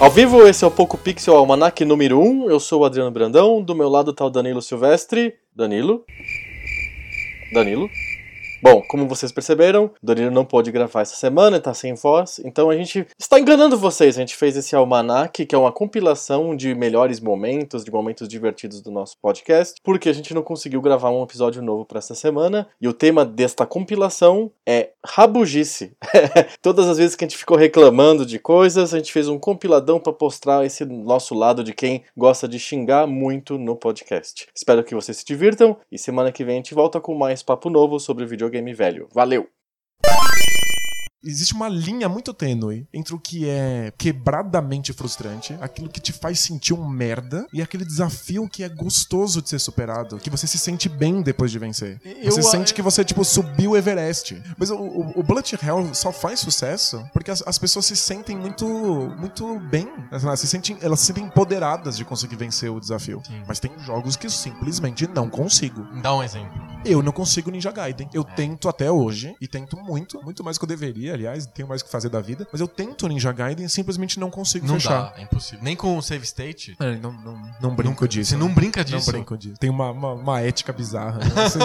Ao vivo, esse é o Poco Pixel Almanac número 1. Eu sou o Adriano Brandão, do meu lado tá o Danilo Silvestre. Danilo? Danilo? Bom, como vocês perceberam, Danilo não pôde gravar essa semana, tá sem voz, então a gente está enganando vocês. A gente fez esse almanac, que é uma compilação de melhores momentos, de momentos divertidos do nosso podcast, porque a gente não conseguiu gravar um episódio novo para essa semana. E o tema desta compilação é rabugice. Todas as vezes que a gente ficou reclamando de coisas, a gente fez um compiladão para mostrar esse nosso lado de quem gosta de xingar muito no podcast. Espero que vocês se divirtam e semana que vem a gente volta com mais papo novo sobre vídeo videogame velho. Valeu! Existe uma linha muito tênue entre o que é quebradamente frustrante, aquilo que te faz sentir um merda, e aquele desafio que é gostoso de ser superado, que você se sente bem depois de vencer. Eu- você sente que você, tipo, subiu o Everest. Mas o, o, o Bullet Hell só faz sucesso porque as, as pessoas se sentem muito, muito bem. Elas se, sentem, elas se sentem empoderadas de conseguir vencer o desafio. Sim. Mas tem jogos que eu simplesmente não consigo. Dá um exemplo. Eu não consigo Ninja Gaiden. Eu tento até hoje, e tento muito, muito mais que eu deveria, aliás, tenho mais o que fazer da vida. Mas eu tento Ninja Gaiden e simplesmente não consigo Não fechar. dá, é impossível. Nem com o save state. É, não, não, não brinco disso. Você não brinca Não disso. brinco disso. Tem uma, uma, uma ética bizarra. né? Você-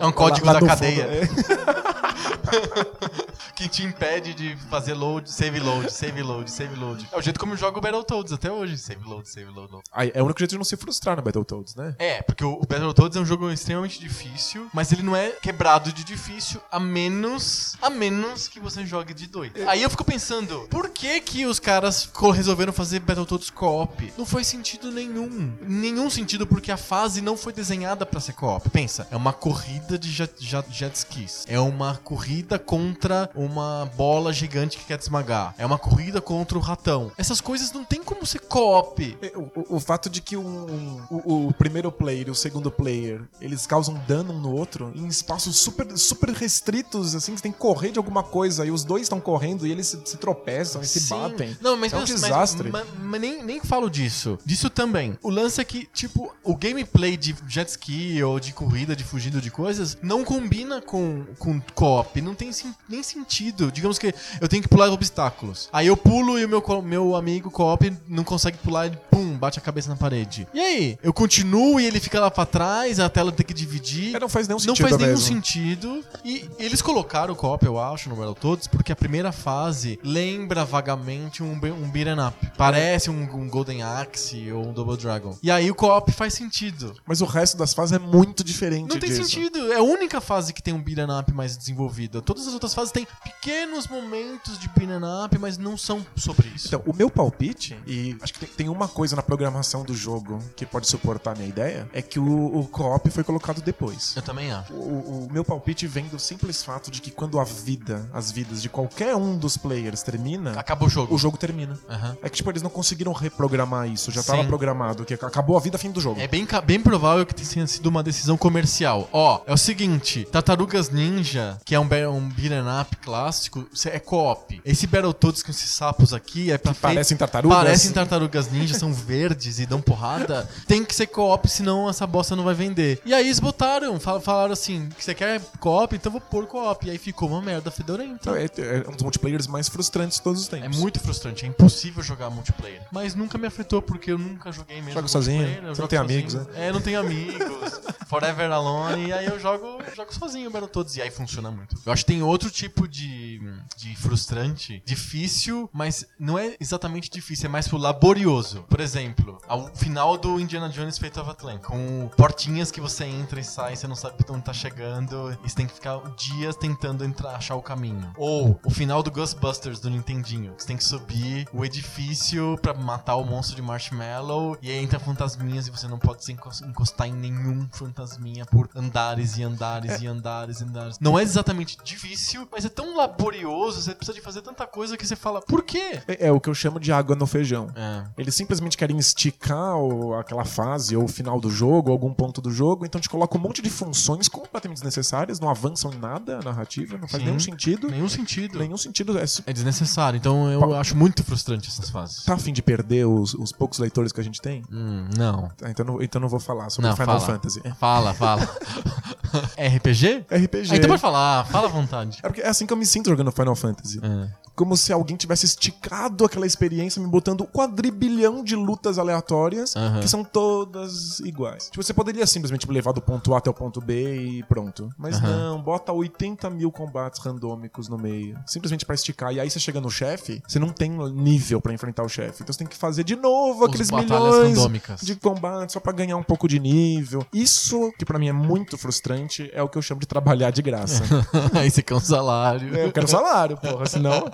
É um código lá- lá da cadeia. fundo, é. que te impede de fazer load, save load, save load, save load. É o jeito como eu jogo Battletoads até hoje. Save load, save load. é o único jeito de não se frustrar no Battletoads, né? É, porque o Battletoads é um jogo extremamente difícil, mas ele não é quebrado de difícil, a menos a menos que você jogue de dois. Aí eu fico pensando, por que que os caras resolveram fazer Battletoads co-op? Não faz sentido nenhum. Nenhum sentido porque a fase não foi desenhada pra ser co-op. Pensa, é uma corrida de jet, jet, jet skis. É uma corrida contra uma bola gigante que quer te esmagar. É uma corrida contra o ratão. Essas coisas não tem como ser co-op. É, O, o- o fato de que um- o, o primeiro player e o segundo player eles causam dano um no outro em espaços super, super restritos, assim, que você tem que correr de alguma coisa e os dois estão correndo e eles se, se tropeçam e se Sim. batem. Não, mas, é um mas- desastre. Mas, mas nem, nem falo disso. Disso também. O lance é que, tipo, o gameplay de jet ski ou de corrida, de fugindo de coisas, não combina com, com co-op. Não tem sim- nem sentido. Digamos que eu tenho que pular obstáculos. Aí eu pulo e o meu, meu amigo co-op não consegue pular e pum, bate a cabeça na parede. E aí? Eu continuo e ele fica lá pra trás, a tela tem que dividir. É, não faz nenhum Não sentido faz nenhum mesmo. sentido. E eles colocaram o co-op, eu acho, no Battletoads, porque a primeira fase lembra vagamente um, um beat'em up. Parece um, um Golden Axe ou um Double Dragon. E aí o co-op faz sentido. Mas o resto das fases é muito diferente Não tem disso. sentido. É a única fase que tem um beat'em up mais desenvolvida. Todas as outras fases têm pequenos momentos de beat'em up, mas não são sobre isso. Então, o meu palpite, e acho que tem, uma coisa na programação do jogo que pode suportar a minha ideia, é que o, o co-op foi colocado depois. eu também acho. O, o meu palpite vem do simples fato de que quando a vida, as vidas de qualquer um dos players termina, Acabou o jogo. o jogo termina. Aham. É que, tipo, eles não conseguiram reprogramar isso, já Sim. tava programado, que acabou a vida fim do jogo. É bem, bem provável que tenha sido uma decisão comercial. Ó, é o seguinte: Tartarugas Ninja, que é um, be- um beat'em up clássico, é co-op. Esse Battletoads com esses sapos aqui é pra fe- parecem tartarugas. Parecem tartarugas ninja, são verdes e dão porrada. Tem que ser co-op, senão essa bosta não vai vender. E aí eles botaram, fal- falaram assim: que você quer co-op? Então vou pôr co-op. E aí ficou uma merda fedorenta. É, é um dos multiplayers mais frustrantes de todos os É tempos. muito frustrante, é impossível jogar multiplayer. Mas nunca me afetou porque eu nunca joguei mesmo. Joga sozinho, não jogo tem sozinho. amigos, né? É, não tenho amigos. Forever Alone, e aí eu jogo, jogo sozinho o Battletoads. E aí funciona muito. Eu acho que tem outro tipo de, de frustrante, difícil, mas não é exatamente difícil, é mais pro laborioso. Por exemplo, ao final do Indiana Jones Fate of Atlantis, com portinhas que você entra e sai, você não sabe onde tá chegando, e você tem que ficar dias tentando entrar, achar o caminho. Ou o final do Ghostbusters do Nintendinho, que você tem que subir o edifício pra matar o monstro de Marshmallow, e aí entra fantasminhas e você não pode se encos- encostar em nenhum fantasminha por andares e andares e andares e andares. Não é exatamente difícil, mas é tão laborioso você precisa de fazer tanta coisa que você fala, por quê? É, é o que eu chamo de água no feijão. É. Eles simplesmente querem esticar o- aquela fase ou o final do jogo, ou algum ponto do jogo, então te coloca um monte de funções completamente desnecessárias, não avançam em nada a narrativa, não faz Sim. nenhum sentido. Nenhum sentido. Nenhum sentido. É, É desnecessário, então eu acho muito frustrante essas fases. tá a fim de perder os, os poucos leitores que a gente tem? Hum, não. Tá, então, não, então não vou falar sobre Não, Final fala. Fantasy. É Fala, fala. RPG? RPG. Ah, então pode falar, fala à vontade. É porque é assim que eu me sinto jogando Final Fantasy. É. Como se alguém tivesse esticado aquela experiência, me botando um quadrilhão de lutas aleatórias, Aham. que são todas iguais. Tipo, você poderia simplesmente levar do ponto A até o ponto B e pronto. Mas Aham. não, bota 80 mil combates randômicos no meio. Simplesmente pra esticar. E aí você chega no chefe, você não tem nível pra enfrentar o chefe. Então você tem que fazer de novo Os aqueles milhões randômicas. de combate só pra ganhar um pouco de nível. Isso, que pra mim é muito frustrante, é o que eu chamo de trabalhar de graça. Aí você quer um salário. É, eu quero salário, porra, senão.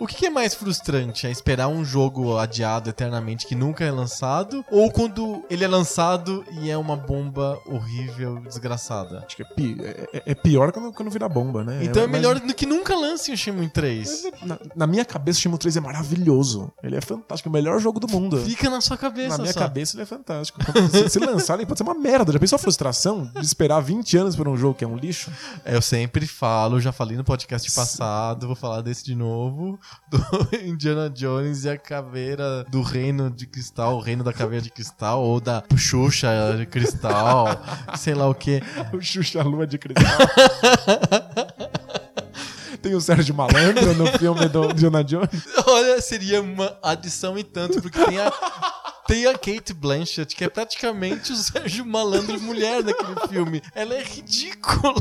O que é mais frustrante? É esperar um jogo adiado eternamente que nunca é lançado? Ou quando ele é lançado e é uma bomba horrível, desgraçada? Acho que é, pi- é- é- é pior quando, quando vira bomba, né? Então é, mas melhor do que nunca lance o Shenmue 3. Na, na minha cabeça, o Shenmue 3 é maravilhoso. Ele é fantástico, o melhor jogo do mundo. Fica na sua cabeça Na minha só. cabeça, ele é fantástico. Se, se lançar, ele pode ser uma merda. Já pensou a frustração de esperar 20 anos por um jogo que é um lixo? É, Eu sempre falo, já falei no podcast passado, vou falar desse de novo, do Indiana Jones e a caveira do reino de cristal, o reino da caveira de cristal, ou da Xuxa de cristal, sei lá o que. O Xuxa Lua de Cristal. Tem o Sérgio Malandro no filme do Indiana Jones. Olha, seria uma adição e tanto, porque tem a, tem a Kate Blanchett, que é praticamente o Sérgio Malandro mulher naquele filme. Ela é ridícula.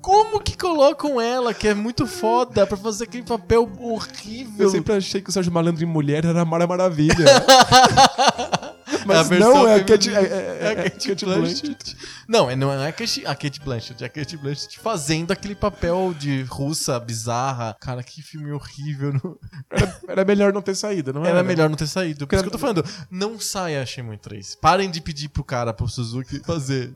Como que colocam ela, que é muito foda, pra fazer aquele papel horrível? Eu sempre achei que o Sérgio Malandro em mulher era a Mara Maravilha. A Mas não, é a. Kate, é, é- É a Kate Kate Blanchett. Não, é- não é a Kate, a Kate Blanchett, é a Kate Blanchett fazendo aquele papel de russa bizarra. Cara, que filme horrível. não- Era, era melhor não ter saído, não era? Era melhor não ter saído. Por isso que eu tô falando, não saia Shenmue 3. Parem de pedir pro cara, pro Suzuki, fazer.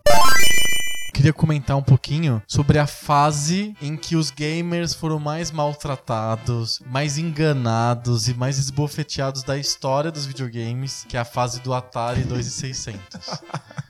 Queria comentar um pouquinho sobre a fase em que os gamers foram mais maltratados, mais enganados e mais esbofeteados da história dos videogames, que é a fase do Atari 2600.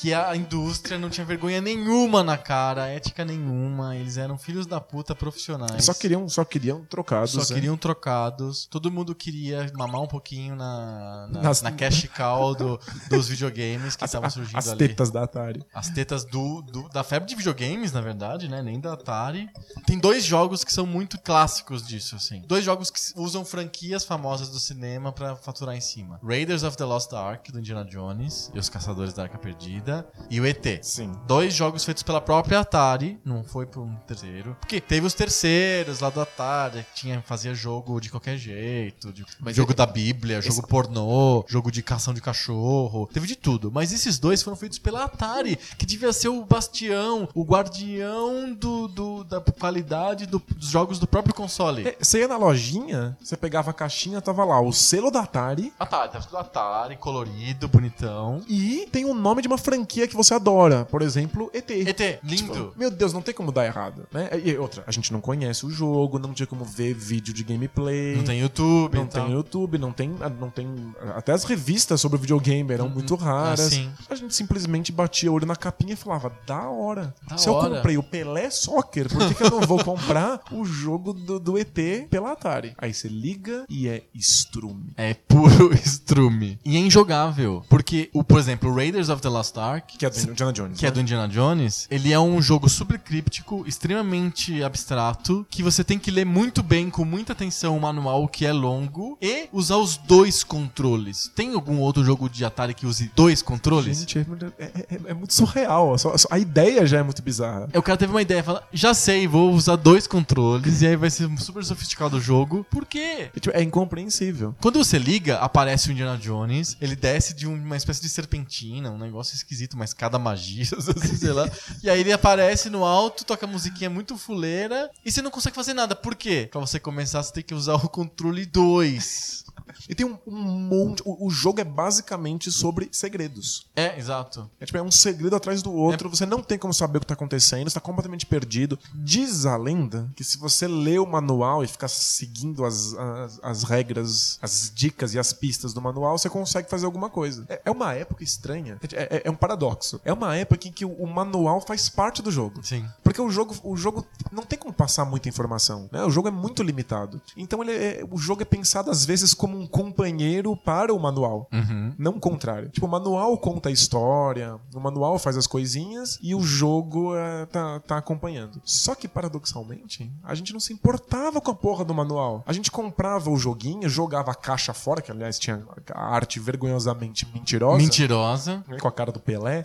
que a indústria não tinha vergonha nenhuma na cara, ética nenhuma, eles eram filhos da puta profissionais. Só queriam, só queriam trocados. Só né? queriam trocados. Todo mundo queria mamar um pouquinho na, na, Nas- na cash cow do- dos videogames que As, estavam as- surgindo as ali. tetas da Atari. As tetas do, do- da febre de videogames, na verdade, né? Nem da Atari. Tem dois jogos que são muito clássicos disso, assim. Dois jogos que usam franquias famosas do cinema pra faturar em cima. Raiders of the Lost Ark, do Indiana Jones, e os Caçadores da Arca Perdida, e o ET. Sim. Dois jogos feitos pela própria Atari, não foi por um terceiro. Porque teve os terceiros lá do Atari, que tinha, fazia jogo de qualquer jeito, de- jogo da Bíblia, jogo pornô, jogo de cação de cachorro, teve de tudo. Mas esses dois foram feitos pela Atari, que devia ser o bastião, o guardião do, do- da qualidade do- dos jogos do próprio console. É, Você ia na lojinha, você pegava a caixinha, tava lá o selo da Atari Atari, tá escrito Atari, colorido, bonitão. e tem o nome de uma franquia que você adora. Por exemplo, ET. ET, lindo. Tipo, meu Deus, não tem como dar errado, né? E outra, a gente não conhece o jogo, não tinha como ver vídeo de gameplay. Não tem YouTube, Não então. tem YouTube, não tem, não tem. Até as revistas sobre videogame eram muito raras. assim. A gente simplesmente batia o olho na capinha e falava: da hora. Da Se eu hora." comprei o Pelé Soccer, por que, que eu não vou comprar o jogo do, do ET pela Atari? Aí você liga e é estrume. É puro estrume. E é injogável. Porque, o, por exemplo, Raiders of the Lost Ark, Que é do Indiana Jones. que é né? do Indiana Jones, ele é um jogo super críptico, extremamente abstrato, que você tem que ler muito bem, com muita atenção, o manual que é longo, e usar os dois controles. Tem algum outro jogo de Atari que use dois controles? Gente, é, muito- é- é- é muito surreal. Só- só- a ideia já é muito bizarra. O cara teve uma ideia, fala, já sei, vou usar dois controles, e aí vai ser super sofisticado o jogo. Por quê? É, tipo, é incompreensível. Quando você liga, aparece o Indiana Jones, ele desce de uma espécie de serpentina, um negócio esquisito, mas cada magia, sei lá. E aí ele aparece no alto, toca musiquinha muito fuleira e você não consegue fazer nada. Por quê? Pra você começar, você tem que usar o controle 2. E tem um, um monte. O, o jogo é basicamente sobre segredos. É, exato. É tipo, é um segredo atrás do outro, você não tem como saber o que tá acontecendo, você tá completamente perdido. Diz a lenda que se você lê o manual e ficar seguindo as, as, as regras, as dicas e as pistas do manual, você consegue fazer alguma coisa. É, é uma época estranha. É, é- é um paradoxo. É uma época em que o, o manual faz parte do jogo. Sim. Porque o jogo, o jogo não tem como passar muita informação, né? O jogo é muito limitado. Então ele é- o jogo é pensado às vezes como um companheiro para o manual. Uhum. Não o contrário. Tipo, o manual conta a história, o manual faz as coisinhas e o jogo é, tá, tá acompanhando. Só que, paradoxalmente, a gente não se importava com a porra do manual. A gente comprava o joguinho, jogava a caixa fora, que aliás tinha a arte vergonhosamente mentirosa. Mentirosa. né, Com a cara do Pelé.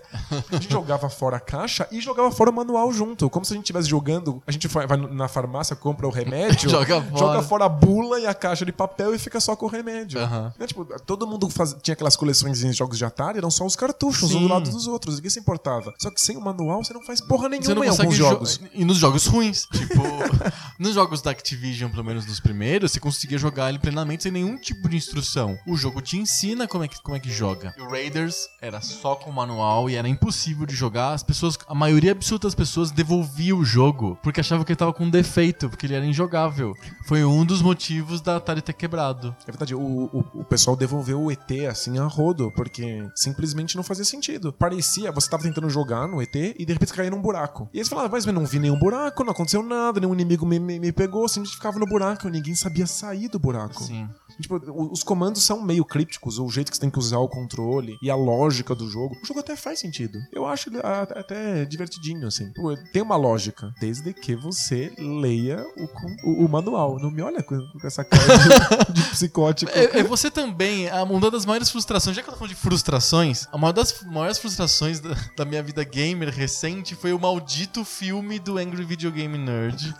A gente jogava fora a caixa e jogava fora o manual junto. Como se a gente estivesse jogando. A gente vai na farmácia, compra o remédio, Joga fora. joga fora a bula e a caixa de papel e fica só com remédio. Aham. Né, tipo, todo mundo faz- tinha aquelas coleções de jogos de Atari, eram só os cartuchos, um Sim. do lado dos outros. Ninguém se importava. Só que sem o manual você não faz porra nenhuma em alguns jo- jogos. E nos jogos ruins. Tipo, nos jogos da Activision, pelo menos nos primeiros, você conseguia jogar ele plenamente sem nenhum tipo de instrução. O jogo te ensina como é que, como é que joga. E o Raiders era só com manual e era impossível de jogar. As pessoas, a maioria absoluta das pessoas devolvia o jogo porque achava que ele tava com defeito, porque ele era injogável. Foi um dos motivos da Atari ter quebrado. É verdade, o, o, o pessoal devolveu o ET assim a rodo, porque simplesmente não fazia sentido. Parecia, você tava tentando jogar no ET e de repente caía num buraco. E aí você falava, mas eu não vi nenhum buraco, não aconteceu nada, nenhum inimigo me, me, me pegou, simplesmente ficava no buraco, ninguém sabia sair do buraco. Sim. Tipo, os comandos são meio crípticos, o jeito que você tem que usar o controle e a lógica do jogo. O jogo até faz sentido. Eu acho ele até divertidinho, assim. Tem uma lógica, desde que você leia o, o- o manual. Não me olha com, com essa cara de, de psicótico. É, é você também, uma das maiores frustrações, já que eu tô falando de frustrações, a maior das maiores frustrações da, da minha vida gamer recente foi o maldito filme do Angry Video Game Nerd,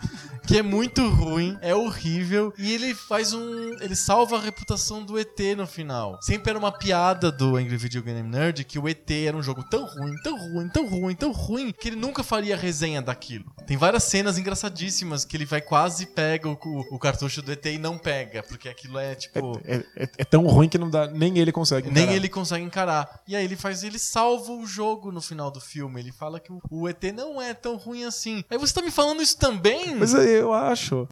que é muito ruim, é horrível, e ele faz um. Ele salva a reputação do ET no final. Sempre era uma piada do Angry Video Game Nerd que o ET era um jogo tão ruim, tão ruim, tão ruim, tão ruim, que ele nunca faria resenha daquilo. Tem várias cenas engraçadíssimas que ele vai quase pega o, o cartucho do ET e não pega, porque aquilo é tipo. É, é- é tão ruim que não dá, nem ele consegue. Nem encarar. ele consegue encarar. E aí ele faz, ele salva o jogo no final do filme. Ele fala que o, o ET não é tão ruim assim. Aí você tá me falando isso também? Mas eu acho.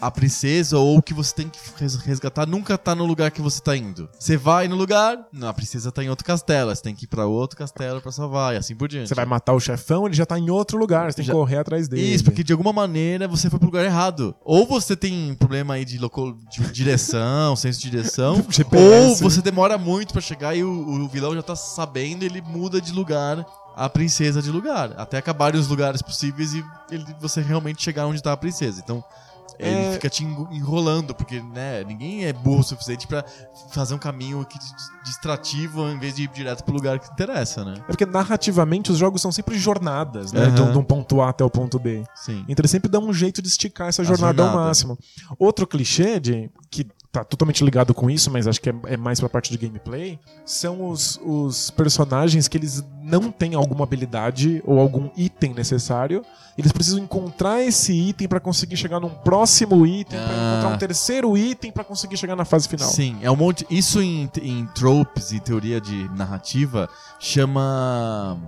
A princesa ou o que você tem que res- resgatar nunca tá no lugar que você tá indo. Você vai no lugar, não, a princesa tá em outro castelo. Você tem que ir pra outro castelo pra salvar e assim por diante. Você vai matar o chefão, ele já tá em outro lugar, você tem Já- que correr atrás dele. Isso, porque de alguma maneira você foi pro lugar errado. Ou você tem problema aí de, loco... de direção, senso de direção. ou GPS. você demora muito pra chegar e o, o vilão já tá sabendo ele muda de lugar a princesa de lugar. Até acabarem os lugares possíveis e ele- você realmente chegar onde tá a princesa. Então. Ele É- fica te enrolando, porque né, ninguém é burro o suficiente pra fazer um caminho que distrativo em vez de ir direto pro lugar que interessa, né? É porque narrativamente os jogos são sempre jornadas, né? De, Aham. um- de um ponto A até o ponto B. Sim. Então ele sempre dá um jeito de esticar essa jornada, ao jornada. máximo. Outro clichê de que tá totalmente ligado com isso, mas acho que é, é mais pra parte de gameplay, são os, os personagens que eles não têm alguma habilidade ou algum item necessário. Eles precisam encontrar esse item pra conseguir chegar num próximo item, pra Ah. encontrar um terceiro item pra conseguir chegar na fase final. Sim, é um monte. Isso em, em tropes e teoria de narrativa chama.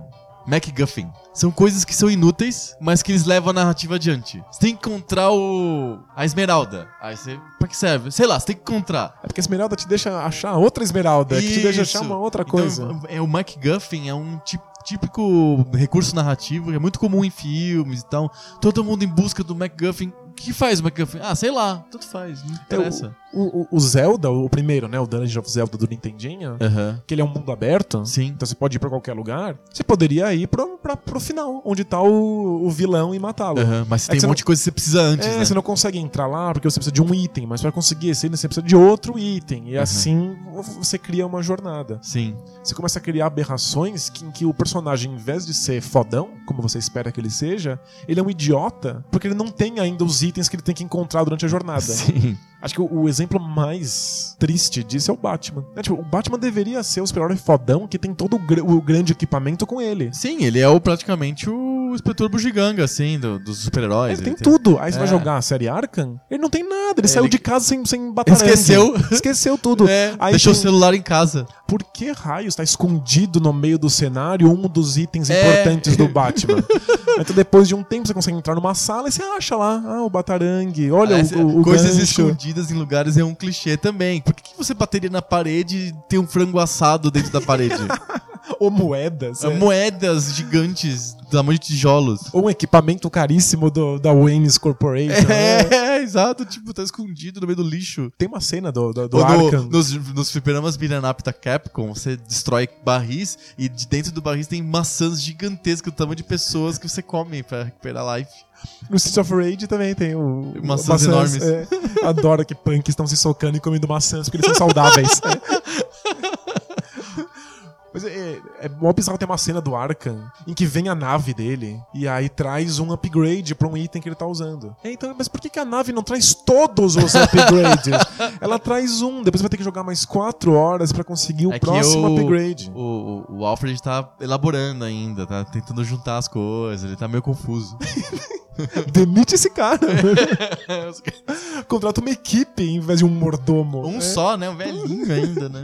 MacGuffin. São coisas que são inúteis, mas que eles levam a narrativa adiante. Você tem que encontrar o. a esmeralda. Aí você. Pra que serve? Sei lá, você tem que encontrar. É porque a esmeralda te deixa achar outra esmeralda, que te deixa achar Isso. uma outra Então, coisa. é, o MacGuffin é um tí- típico recurso narrativo, é muito comum em filmes e tal. Todo mundo em busca do MacGuffin. O que faz o MacGuffin? Ah, sei lá, tudo faz, não É, interessa. o, o- o Zelda, o primeiro, né? O Dungeon of Zelda do Nintendinho, Aham. que ele é um mundo aberto. Sim. Então você pode ir pra qualquer lugar. Você poderia ir pro, pra, pro final, onde tá o, o vilão e matá-lo. Aham, Mas É tem um monte de coisa que você precisa antes, É, né? você não consegue entrar lá porque você precisa de um item, mas pra conseguir esse item você precisa de outro item. E assim você cria uma jornada. Sim. Você começa a criar aberrações que, em que o personagem, em vez de ser fodão, como você espera que ele seja, ele é um idiota, porque ele não tem ainda os itens que ele tem que encontrar durante a jornada. Sim. Acho que o, o exemplo mais triste disso é o Batman. É, tipo, o Batman deveria ser o super-herói fodão que tem todo o, gr- o grande equipamento com ele. Sim, ele é o, praticamente o inspetor bugiganga, assim, do- dos super-heróis. Ele tem tudo. Aí você vai É. jogar a série Arkham, ele não tem nada. Ele, Ele- saiu de casa sem, sem batarangue. Esqueceu. Esqueceu tudo. É, deixou tem- o celular em casa. Por que raios tá escondido no meio do cenário um dos itens É. importantes do Batman? então depois de um tempo você consegue entrar numa sala e você acha lá, ah, o batarangue, olha Aliás, o, o, o coisas gancho. escondidas em lugares é um clichê também. Por que, que você bateria na parede e ter um frango assado dentro da parede? Ou moedas. É, é. Moedas gigantes, do tamanho de tijolos. Ou um equipamento caríssimo do, da Wayne's Corporation. né? É, exato, tipo, tá escondido no meio do lixo. Tem uma cena do, do, do no- nos, nos fliperamas up da Capcom, você destrói barris e de dentro do barris tem maçãs gigantescas do tamanho de pessoas que você come pra recuperar life. No Streets of Rage também tem o. Maçãs enormes. é. adoro que punks estão se socando e comendo maçãs porque eles são saudáveis. Mas é, é mó bizarro ter uma cena do Arkham em que vem a nave dele e aí traz um upgrade pra um item que ele tá usando. É, então, mas por que, que a nave não traz todos os upgrades? Ela traz um, depois você vai ter que jogar mais quatro horas pra conseguir o É que próximo o- upgrade. O, o, o Alfred tá elaborando ainda, tá tentando juntar as coisas, ele tá meio confuso. Demite esse cara. Contrata uma equipe em vez de um mordomo. Um É. só, né? Um velhinho ainda, né?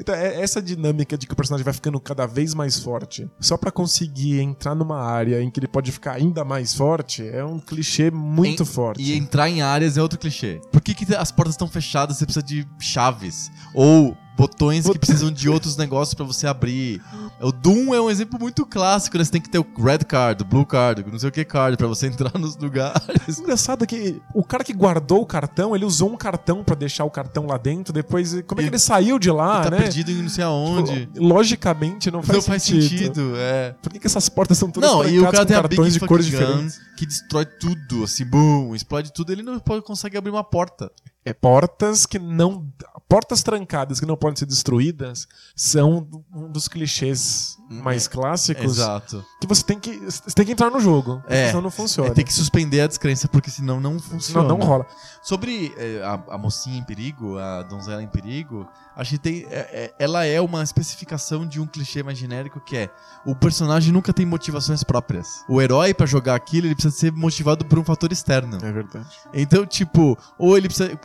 Então, é essa dinâmica de que o personagem vai ficando cada vez mais forte, só pra conseguir entrar numa área em que ele pode ficar ainda mais forte, é um clichê muito Em- forte. E entrar em áreas é outro clichê. Por que, que as portas estão fechadas você precisa de chaves? Ou botões que precisam de outros negócios pra você abrir? O Doom é um exemplo muito clássico, né? Você tem que ter o red card, o blue card, não sei o que card pra você entrar nos lugares. Engraçado que o cara que guardou o cartão, ele usou um cartão pra deixar o cartão lá dentro, depois como é que ele saiu de lá, tá né? perdido em não sei aonde. Tipo, Logicamente não faz não faz sentido, é. Por que, que essas portas são todas Não, e o cara tem cartões de cores diferentes? que destrói tudo, assim, boom, explode tudo, ele não pode, consegue abrir uma porta. É portas que não. Portas trancadas que não podem ser destruídas são um dos clichês mais clássicos Exato. que você tem que. Você tem que entrar no jogo. É. Senão não funciona. É, tem que suspender a descrença, porque senão não funciona. Não, não rola. Sobre é, a, a mocinha em perigo, a donzela em perigo, acho que tem, é- é- ela é uma especificação de um clichê mais genérico que é o personagem nunca tem motivações próprias. O herói, pra jogar aquilo, ele precisa ser motivado por um fator externo. É verdade. Então, tipo, ou ele precisa.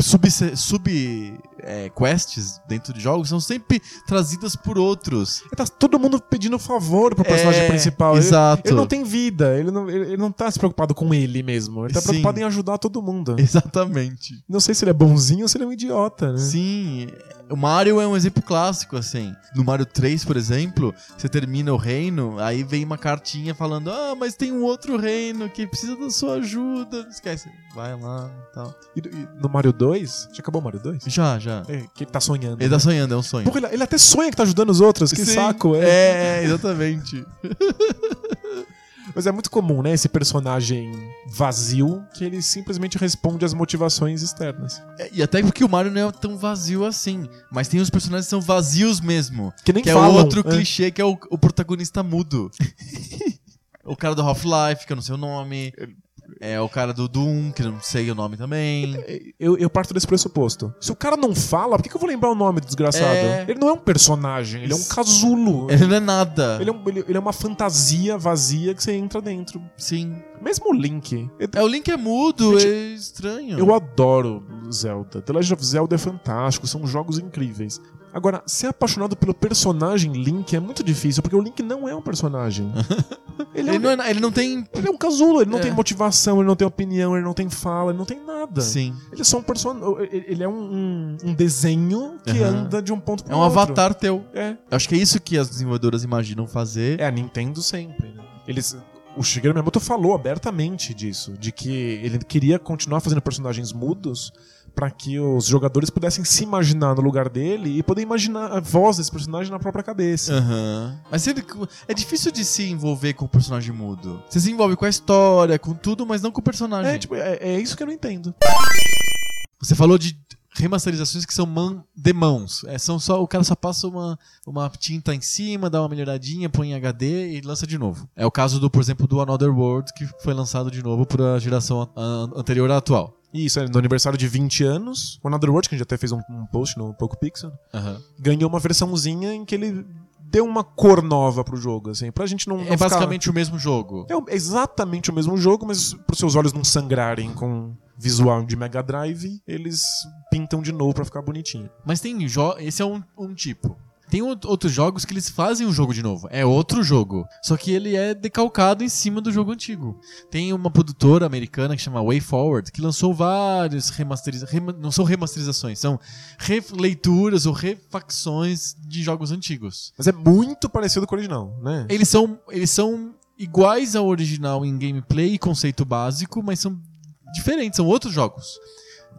Sub, sub é, quests dentro de jogos são sempre trazidas por outros. Tá todo mundo pedindo favor pro personagem É, principal. Ele- exato. Ele, não tem vida, ele não, ele, ele não tá se preocupado com ele mesmo. Ele tá Sim. preocupado em ajudar todo mundo. Exatamente. Não sei se ele é bonzinho ou se ele é um idiota, né? Sim, o Mario é um exemplo clássico, assim. No Mario 3, por exemplo, você termina o reino, aí vem uma cartinha falando: Ah, mas tem um outro reino que precisa da sua ajuda. Não esquece, vai lá e tal. E, e no Mario 2? Já acabou o Mario 2? Já, já. É, que ele tá sonhando. Ele tá sonhando, é um sonho. Porra, ele, ele até sonha que tá ajudando os outros, que Sim, saco, é. É, exatamente. Mas é muito comum, né, esse personagem vazio que ele simplesmente responde às motivações externas. É, E até porque o Mario não é tão vazio assim. Mas tem os personagens que são vazios mesmo. Que nem que falam. é outro é. clichê que é o, o protagonista mudo. o cara do Half-Life, que eu não sei o nome. É o cara do Doom, que não sei o nome também. Eu, eu parto desse pressuposto. Se o cara não fala, por que, que eu vou lembrar o nome do desgraçado? É. Ele não é um personagem, ele é um casulo. Ele não é nada. Ele é, um- ele- ele é uma fantasia vazia que você entra dentro. Sim. Mesmo o Link. É, o Link é mudo, Gente, é estranho. eu adoro Zelda. The Legend of Zelda é fantástico, são jogos incríveis. Agora, ser apaixonado pelo personagem Link é muito difícil, porque o Link não é um personagem. ele, é Ele um, não, é, ele não tem. ele é um casulo, ele não É. tem motivação, ele não tem opinião, ele não tem fala, ele não tem nada. Sim. Ele é só um personagem. Ele é um, um- desenho que Aham. anda de um ponto pro É um outro. avatar teu. É. Acho que é isso que as desenvolvedoras imaginam fazer. É a Nintendo sempre, né? Eles. O Shigeru Miyamoto falou abertamente disso, de que ele queria continuar fazendo personagens mudos pra que os jogadores pudessem se imaginar no lugar dele e poder imaginar a voz desse personagem na própria cabeça. Aham. Mas sempre, é difícil de se envolver com o personagem mudo. Você se envolve com a história, com tudo, mas não com o personagem. É, tipo, é, é isso que eu não entendo. Você falou de remasterizações que são man, de mãos. É, são só, o cara só passa uma, uma tinta em cima, dá uma melhoradinha, põe em HD e lança de novo. É o caso, do, por exemplo, do Another World, que foi lançado de novo para a geração anterior à atual. Isso, é, no aniversário de 20 anos, o Another World, que a gente até fez um, um post no Poco Pixel, ganhou uma versãozinha em que ele deu uma cor nova pro jogo, assim, pra gente não, não É ficar- basicamente o mesmo jogo. É exatamente o mesmo jogo, mas pros seus olhos não sangrarem com visual de Mega Drive, eles pintam de novo pra ficar bonitinho. Mas tem esse é um, um tipo. Tem out- outros jogos que eles fazem o jogo de novo. É outro jogo. Só que ele é decalcado em cima do jogo antigo. Tem uma produtora americana que chama Way Forward que lançou vários remasterizações. não são remasterizações, são releituras ou refacções de jogos antigos. Mas é muito parecido com o original, né? Eles são, eles são iguais ao original em gameplay e conceito básico, mas são diferentes, são outros jogos.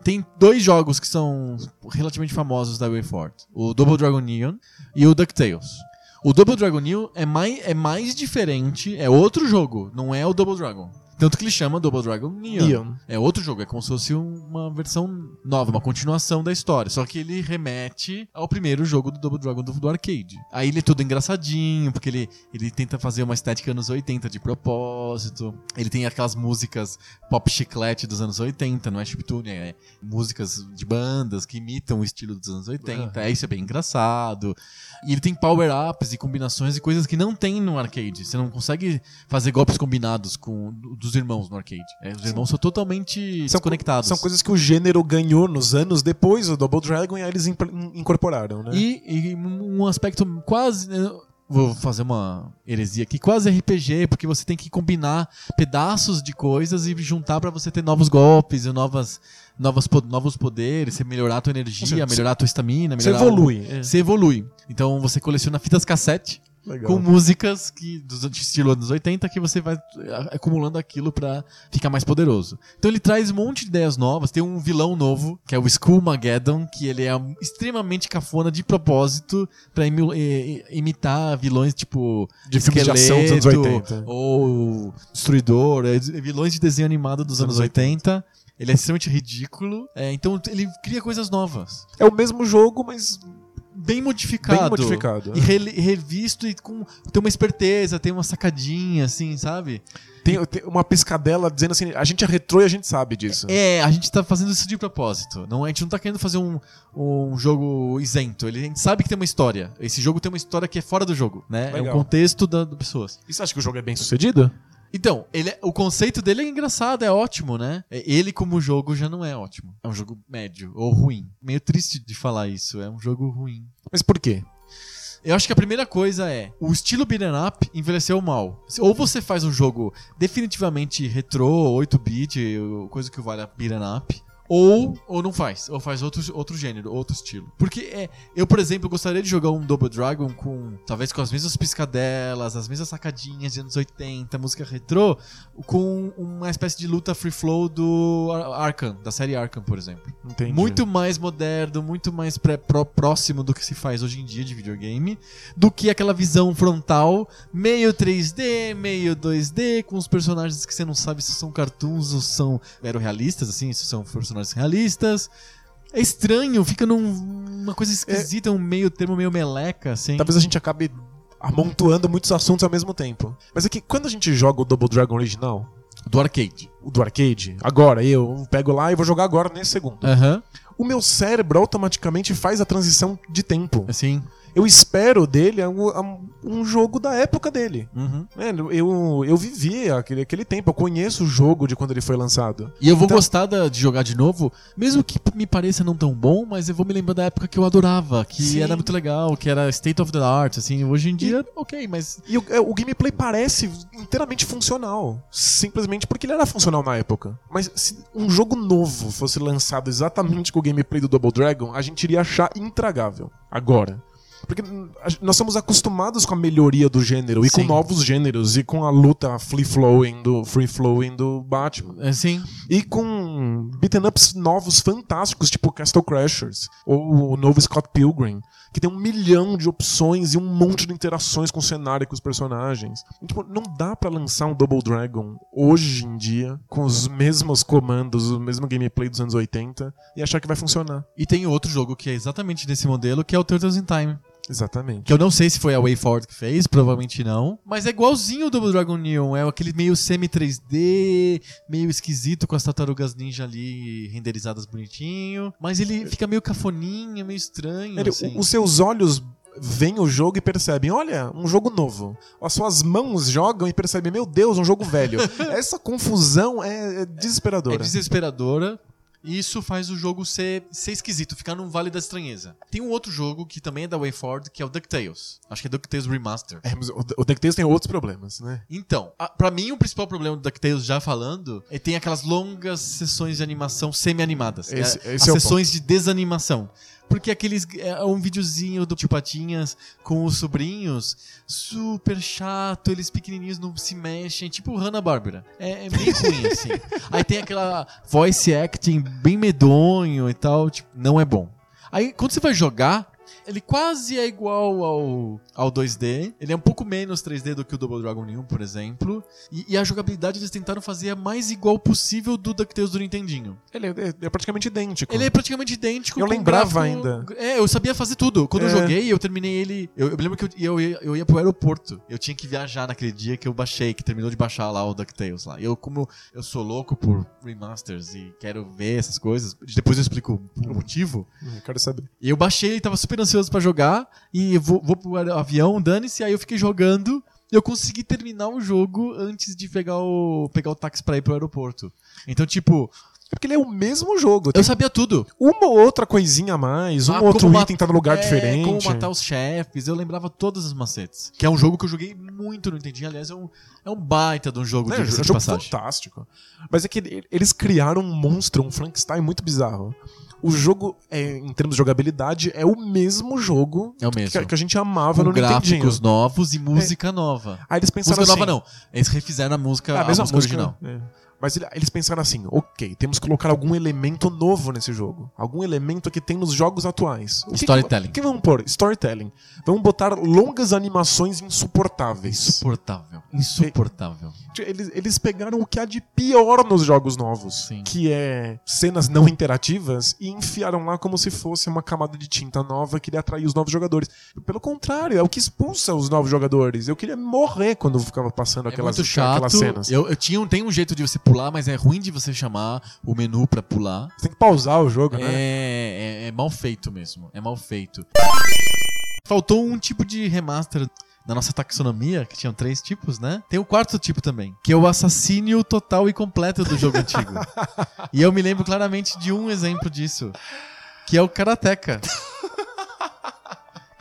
Tem dois jogos que são relativamente famosos da WayForward: o Double Dragon Neon e o DuckTales. O Double Dragon Neon é mais, é mais diferente, é outro jogo, não é o Double Dragon. Tanto que ele chama Double Dragon Neon. Neon. É outro jogo, é como se fosse uma versão nova, uma continuação da história. Só que ele remete ao primeiro jogo do Double Dragon do, do arcade. Aí ele é todo engraçadinho, porque ele, ele tenta fazer uma estética anos 80 de propósito. Ele tem aquelas músicas pop chiclete dos anos 80, não é chiptune, é músicas de bandas que imitam o estilo dos anos 80. É, isso é bem engraçado. E ele tem power-ups e combinações e coisas que não tem no arcade. Você não consegue fazer golpes combinados com dos irmãos no arcade. É, os irmãos são totalmente São, desconectados. são coisas que o gênero ganhou nos anos depois do Double Dragon e aí eles incorporaram, né? E, e um aspecto quase. Vou fazer uma heresia aqui, quase RPG, porque você tem que combinar pedaços de coisas e juntar pra você ter novos golpes e novas, novas, novos poderes, você melhorar a tua energia, melhorar a tua estamina, Você evolui. É. Você evolui. Então você coleciona fitas cassete Legal. com músicas que dos estilo anos 80 que você vai a- acumulando aquilo pra ficar mais poderoso. Então ele traz um monte de ideias novas, tem um vilão novo, que é o Skull Mageddon, que ele é extremamente cafona de propósito eh, imitar vilões tipo De filmes de ação dos anos Esqueleto 80. ou Destruidor, é, vilões de desenho animado dos anos 80. Ele é extremamente ridículo, é, então ele cria coisas novas. É o mesmo jogo, mas Bem modificado. bem modificado. E re- revisto e com. Tem uma esperteza, tem uma sacadinha, assim, sabe? Tem, tem uma piscadela dizendo assim, a gente é retrô e a gente sabe disso. É, a gente tá fazendo isso de propósito. Não, a gente não tá querendo fazer um, um jogo isento. Ele, a gente sabe que tem uma história. Esse jogo tem uma história que é fora do jogo, né? É um Legal. contexto da, das pessoas. E você acha que o jogo é bem sucedido? Então, ele é- o conceito dele é engraçado, é ótimo, né? É- Ele como jogo já não é ótimo. É um jogo médio ou ruim. Meio triste de falar isso, é um jogo ruim. Mas por quê? Eu acho que a primeira coisa é, o estilo beat'em up envelheceu mal. Ou você faz um jogo definitivamente retrô, 8-bit, ou coisa que vale a beat'em up, ou, ou não faz, ou faz outro, outro gênero, outro estilo. Porque é, eu, por exemplo, gostaria de jogar um Double Dragon com, talvez com as mesmas piscadelas, as mesmas sacadinhas de anos 80, música retrô, com uma espécie de luta free flow do Ar- Arkham, da série Arkham, por exemplo. Entendi. Muito mais moderno, muito mais pré- pró- próximo do que se faz hoje em dia de videogame, do que aquela visão frontal, meio 3D, meio 2D, com os personagens que você não sabe se são cartoons ou são realistas, assim, se são personagens realistas. É estranho, fica num- numa coisa esquisita, um meio termo meio meleca, assim. Talvez a gente acabe amontoando muitos assuntos ao mesmo tempo. Mas é que quando a gente joga o Double Dragon original, Do arcade. o do arcade, agora eu pego lá e vou jogar agora nesse segundo. Aham, O meu cérebro automaticamente faz a transição de tempo. assim. Eu espero dele um, um jogo da época dele. Uhum. Eu, eu vivi aquele, aquele tempo, eu conheço o jogo de quando ele foi lançado. E eu vou Então- gostar da- de jogar de novo, mesmo que me pareça não tão bom, mas eu vou me lembrar da época que eu adorava, que Sim. era muito legal, que era state of the art, assim, hoje em dia, ok, mas E o, é, o gameplay parece inteiramente funcional. Simplesmente porque ele era funcional na época. Mas se um jogo novo fosse lançado exatamente com o gameplay do Double Dragon, a gente iria achar intragável. Agora. Porque nós somos acostumados com a melhoria do gênero e com Sim. novos gêneros e com a luta free flowing do free flowing do Batman. É, sim. E com beaten ups novos fantásticos, tipo Castle Crashers ou o novo Scott Pilgrim, que tem um milhão de opções e um monte de interações com o cenário e com os personagens. E, tipo, não dá pra lançar um Double Dragon hoje em dia com os mesmos comandos, o mesmo gameplay dos anos 80 e achar que vai funcionar. E tem outro jogo que é exatamente desse modelo, que é o Turtles in Time. Exatamente. Que eu não sei se foi a WayForward que fez, provavelmente não. Mas é igualzinho o Double Dragon Neon. É aquele meio semi-3D, meio esquisito com as tartarugas ninja ali renderizadas bonitinho. Mas ele fica meio cafoninha, meio estranho. Ele- assim. Os seus olhos veem o jogo e percebem, olha, um jogo novo. As suas mãos jogam e percebem, meu Deus, um jogo velho. Essa confusão é, é desesperadora. É desesperadora. E isso faz o jogo ser, ser esquisito, ficar num vale da estranheza. Tem um outro jogo que também é da WayForward, que é o DuckTales. Acho que é DuckTales Remaster. É, mas o, o DuckTales tem outros problemas, né? Então, a, pra mim o principal problema do DuckTales, já falando, é tem aquelas longas sessões de animação semi-animadas. Esse- É, esse as é sessões de desanimação. Porque aqueles. É um videozinho do Tio Patinhas com os sobrinhos, super chato, eles pequenininhos não se mexem, tipo Hanna-Barbera. É, é bem ruim, assim. Aí tem aquela voice acting bem medonho e tal, tipo, não é bom. Aí quando você vai jogar, ele quase é igual ao, ao 2D. Ele é um pouco menos 3D do que o Double Dragon Neon, por exemplo. E, e a jogabilidade eles tentaram fazer a mais igual possível do DuckTales do Nintendinho. Ele é, é- é praticamente idêntico. Ele é praticamente idêntico. Eu lembrava gráfico- ainda. É, eu sabia fazer tudo. Quando eu É. joguei, eu terminei ele. Eu, eu lembro que eu, eu, ia- eu ia pro aeroporto. Eu tinha que viajar naquele dia que eu baixei, que terminou de baixar lá o DuckTales lá. Eu, como eu sou louco por remasters e quero ver essas coisas, depois eu explico o motivo. Eu quero saber. E eu baixei, tava super ansioso pra jogar. E vou, vou pro avião, dane-se. Aí eu fiquei jogando. Eu consegui terminar o jogo antes de pegar o, pegar o táxi pra ir pro aeroporto. Então, tipo, É porque ele é o mesmo jogo. eu sabia tudo. uma ou outra coisinha a mais, um Ah, outro como item tá no lugar É, diferente. Como matar os chefes, eu lembrava todos os macetes. Que é um jogo que eu joguei muito no Nintendinho. Aliás, é um, é um baita de um jogo É, de, é um jogo passagem. fantástico. Mas é que ele- eles criaram um monstro, um Frankenstein muito bizarro. O jogo, é, em termos de jogabilidade, é o mesmo jogo É o mesmo. que, que a gente amava Com no Nintendinho. gráficos novos e música nova. Aí eles pensaram Música assim... nova não. Eles refizeram a música, É, a música, original. é. Mas ele- eles pensaram assim, ok, temos que colocar algum elemento novo nesse jogo. Algum elemento que tem nos jogos atuais. O que Storytelling. Que, o que vamos pôr? Storytelling. Vamos botar longas animações insuportáveis. Insuportável. Insuportável. Eles, eles pegaram o que há de pior nos jogos novos, Sim. que é cenas não interativas, e enfiaram lá como se fosse uma camada de tinta nova que iria atrair os novos jogadores. Pelo contrário, é o que expulsa os novos jogadores. Eu queria morrer quando ficava passando É aquelas, muito chato. aquelas cenas. Eu, eu tinha tem um jeito de você pular, mas é ruim de você chamar o menu pra pular. Você tem que pausar o jogo, né? É, é, é mal feito mesmo. É mal feito. Faltou um tipo de remaster na nossa taxonomia, que tinham três tipos, né? Tem o quarto tipo também, que é o assassínio total e completo do jogo antigo. E eu me lembro claramente de um exemplo disso, que é o Karateka.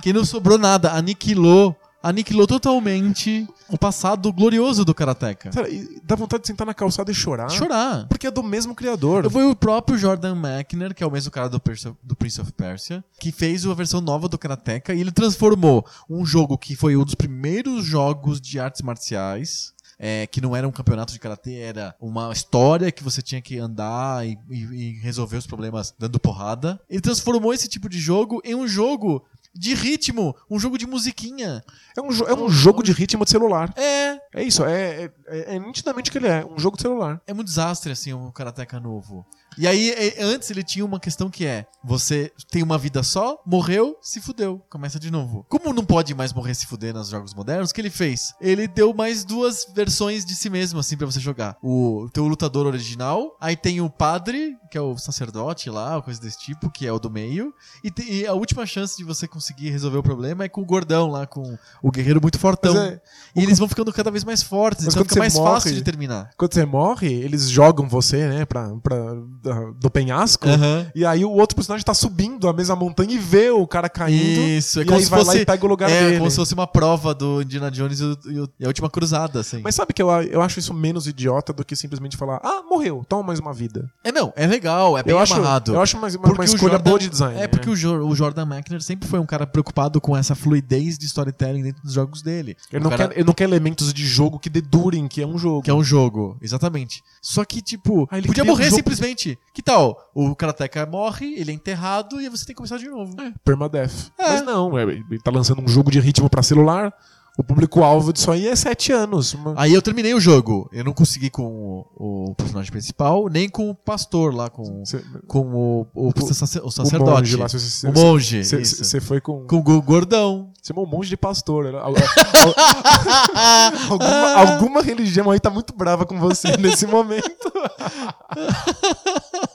que não sobrou nada, aniquilou, aniquilou totalmente o passado glorioso do Karateka. Cara, e dá vontade de sentar na calçada e chorar. Chorar. Porque é do mesmo criador. Foi o próprio Jordan Mechner, que é o mesmo cara do, do Prince of Persia, que fez a versão nova do Karateka e ele transformou um jogo que foi um dos primeiros jogos de artes marciais. é, que não era um campeonato de karatê, era uma história que você tinha que andar e, e- e resolver os problemas dando porrada. Ele transformou esse tipo de jogo em um jogo de ritmo, um jogo de musiquinha. É um, jo- é um jogo de ritmo de celular. É, É isso, é, é, é- é nitidamente o que ele é. Um jogo de celular. É um desastre, assim, o Karateka novo. E aí, e- antes ele tinha uma questão que é: você tem uma vida só, morreu, se fudeu, começa de novo. Como não pode mais morrer se fuder nos jogos modernos, o que ele fez? Ele deu mais duas versões de si mesmo, assim, pra você jogar. O teu lutador original, aí tem o padre, que é o sacerdote lá, coisa desse tipo, que é o do meio. E, e a última chance de você conseguir resolver o problema é com o gordão lá, com o guerreiro muito fortão. É, E eles vão ficando cada vez mais fortes, Mas então fica mais morre- fácil de terminar. Quando você morre, eles jogam você, né, pra, pra, do penhasco. Aham. E aí o outro personagem tá subindo a mesma montanha e vê o cara caindo. Isso, é e como aí se vai lá fosse- e pega o lugar é, dele. como se fosse uma prova do Indiana Jones e, o- e a última cruzada, assim. Mas sabe que eu, eu acho isso menos idiota do que simplesmente falar, ah, morreu, toma mais uma vida. É, não, é legal, é bem eu acho, amarrado. eu acho uma, uma, uma escolha Jordan- boa de design. É porque né? o, Jo- o Jordan Mechner sempre foi um cara preocupado com essa fluidez de storytelling dentro dos jogos dele. ele, não cara- quer, ele não quer elementos de jogo que dedurem que é um jogo. Que é um jogo, exatamente. Só que, tipo, Ah, podia um morrer jogo- simplesmente. Que tal? O Karateka morre, ele é enterrado e você tem que começar de novo. Permadeath. É. Mas não, é, ele tá lançando um jogo de ritmo pra celular. O público-alvo disso aí é 7 anos. Uma- Aí eu terminei o jogo. Eu não consegui com o, o personagem principal, nem com o pastor lá, com, Cê- com o, o, O- o o sacerdote. monge lá. Você o monge. Você foi com. Com o go- gordão. Você chamou um monge de pastor. né? Al- al- alguma, alguma religião aí tá muito brava com você nesse momento.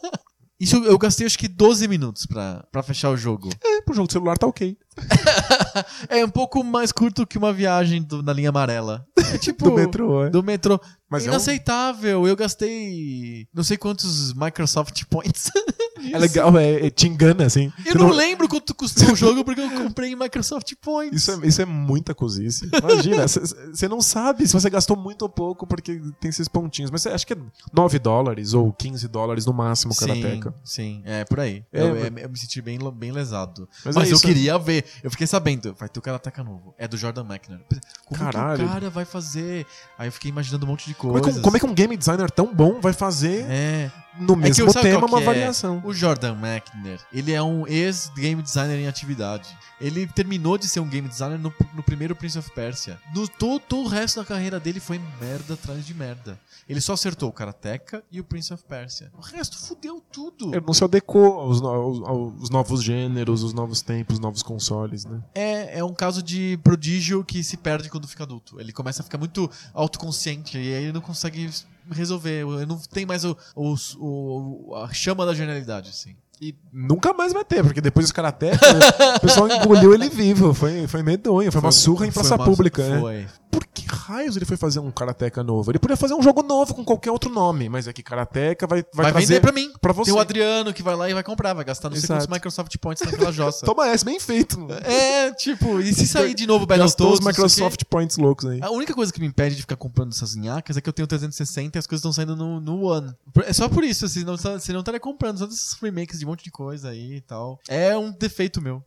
Isso eu- eu gastei acho que 12 minutos pra, pra fechar o jogo. É, pro jogo de celular tá ok. É um pouco mais curto que uma viagem do- na linha amarela. É tipo. Do metrô, é. Do metrô. Mas é um- Inaceitável. Eu gastei não sei quantos Microsoft Points. É legal, é, é- te engana, assim. Eu Você não lembro quanto custou o jogo porque eu comprei em Microsoft Points. Isso é, isso é muita cozice. Imagina, você não sabe se você gastou muito ou pouco porque tem esses pontinhos. Mas cê acha que é 9 dólares ou 15 dólares no máximo cada sim, teca. sim, é por aí. É, eu, mas- eu- eu me senti bem, bem lesado. Mas Mas, é eu isso. queria ver. Eu fiquei sabendo, vai ter o Karateka novo. É do Jordan Mechner. Como Caralho. que o cara vai fazer? Aí eu fiquei imaginando um monte de Como é, coisas. que, um- como é que um game designer tão bom vai fazer É. no É que mesmo eu- sabe tema uma é? variação? O Jordan Mechner, ele é um ex-game designer em atividade. Ele terminou de ser um game designer no, no primeiro Prince of Persia. No, todo, o resto da carreira dele foi merda atrás de merda. Ele só acertou o Karateka e o Prince of Persia. O resto fudeu tudo. Ele não se adequou aos, aos- aos novos gêneros, os novos tempos, os novos consoles, né? É, é um caso de prodígio que se perde quando fica adulto. Ele começa a ficar muito autoconsciente e aí ele não consegue resolver. Ele não tem mais o, o- o- a chama da genialidade, assim. E nunca mais vai ter, porque depois dos karatecas, o pessoal engoliu ele vivo. Foi, foi medonho, foi, uma surra em Foi praça uma- pública, né? Por que raios ele foi fazer um Karateka novo? Ele podia fazer um jogo novo com qualquer outro nome, mas é que Karateka vai, vai, Vai, trazer vender pra mim. pra você. Tem o Adriano que vai lá e vai comprar, vai gastar não sei Exato. Microsoft Points naquela jossa. Toma essa, bem feito. é, tipo, e se sair de novo Battletoads, os não Microsoft Points loucos aí. A única coisa que me impede de ficar comprando essas nhacas é que eu tenho 360 e as coisas estão saindo no, no One. É só por isso, senão, senão eu estaria comprando todos esses remakes de um monte de coisa aí e tal. É um defeito meu.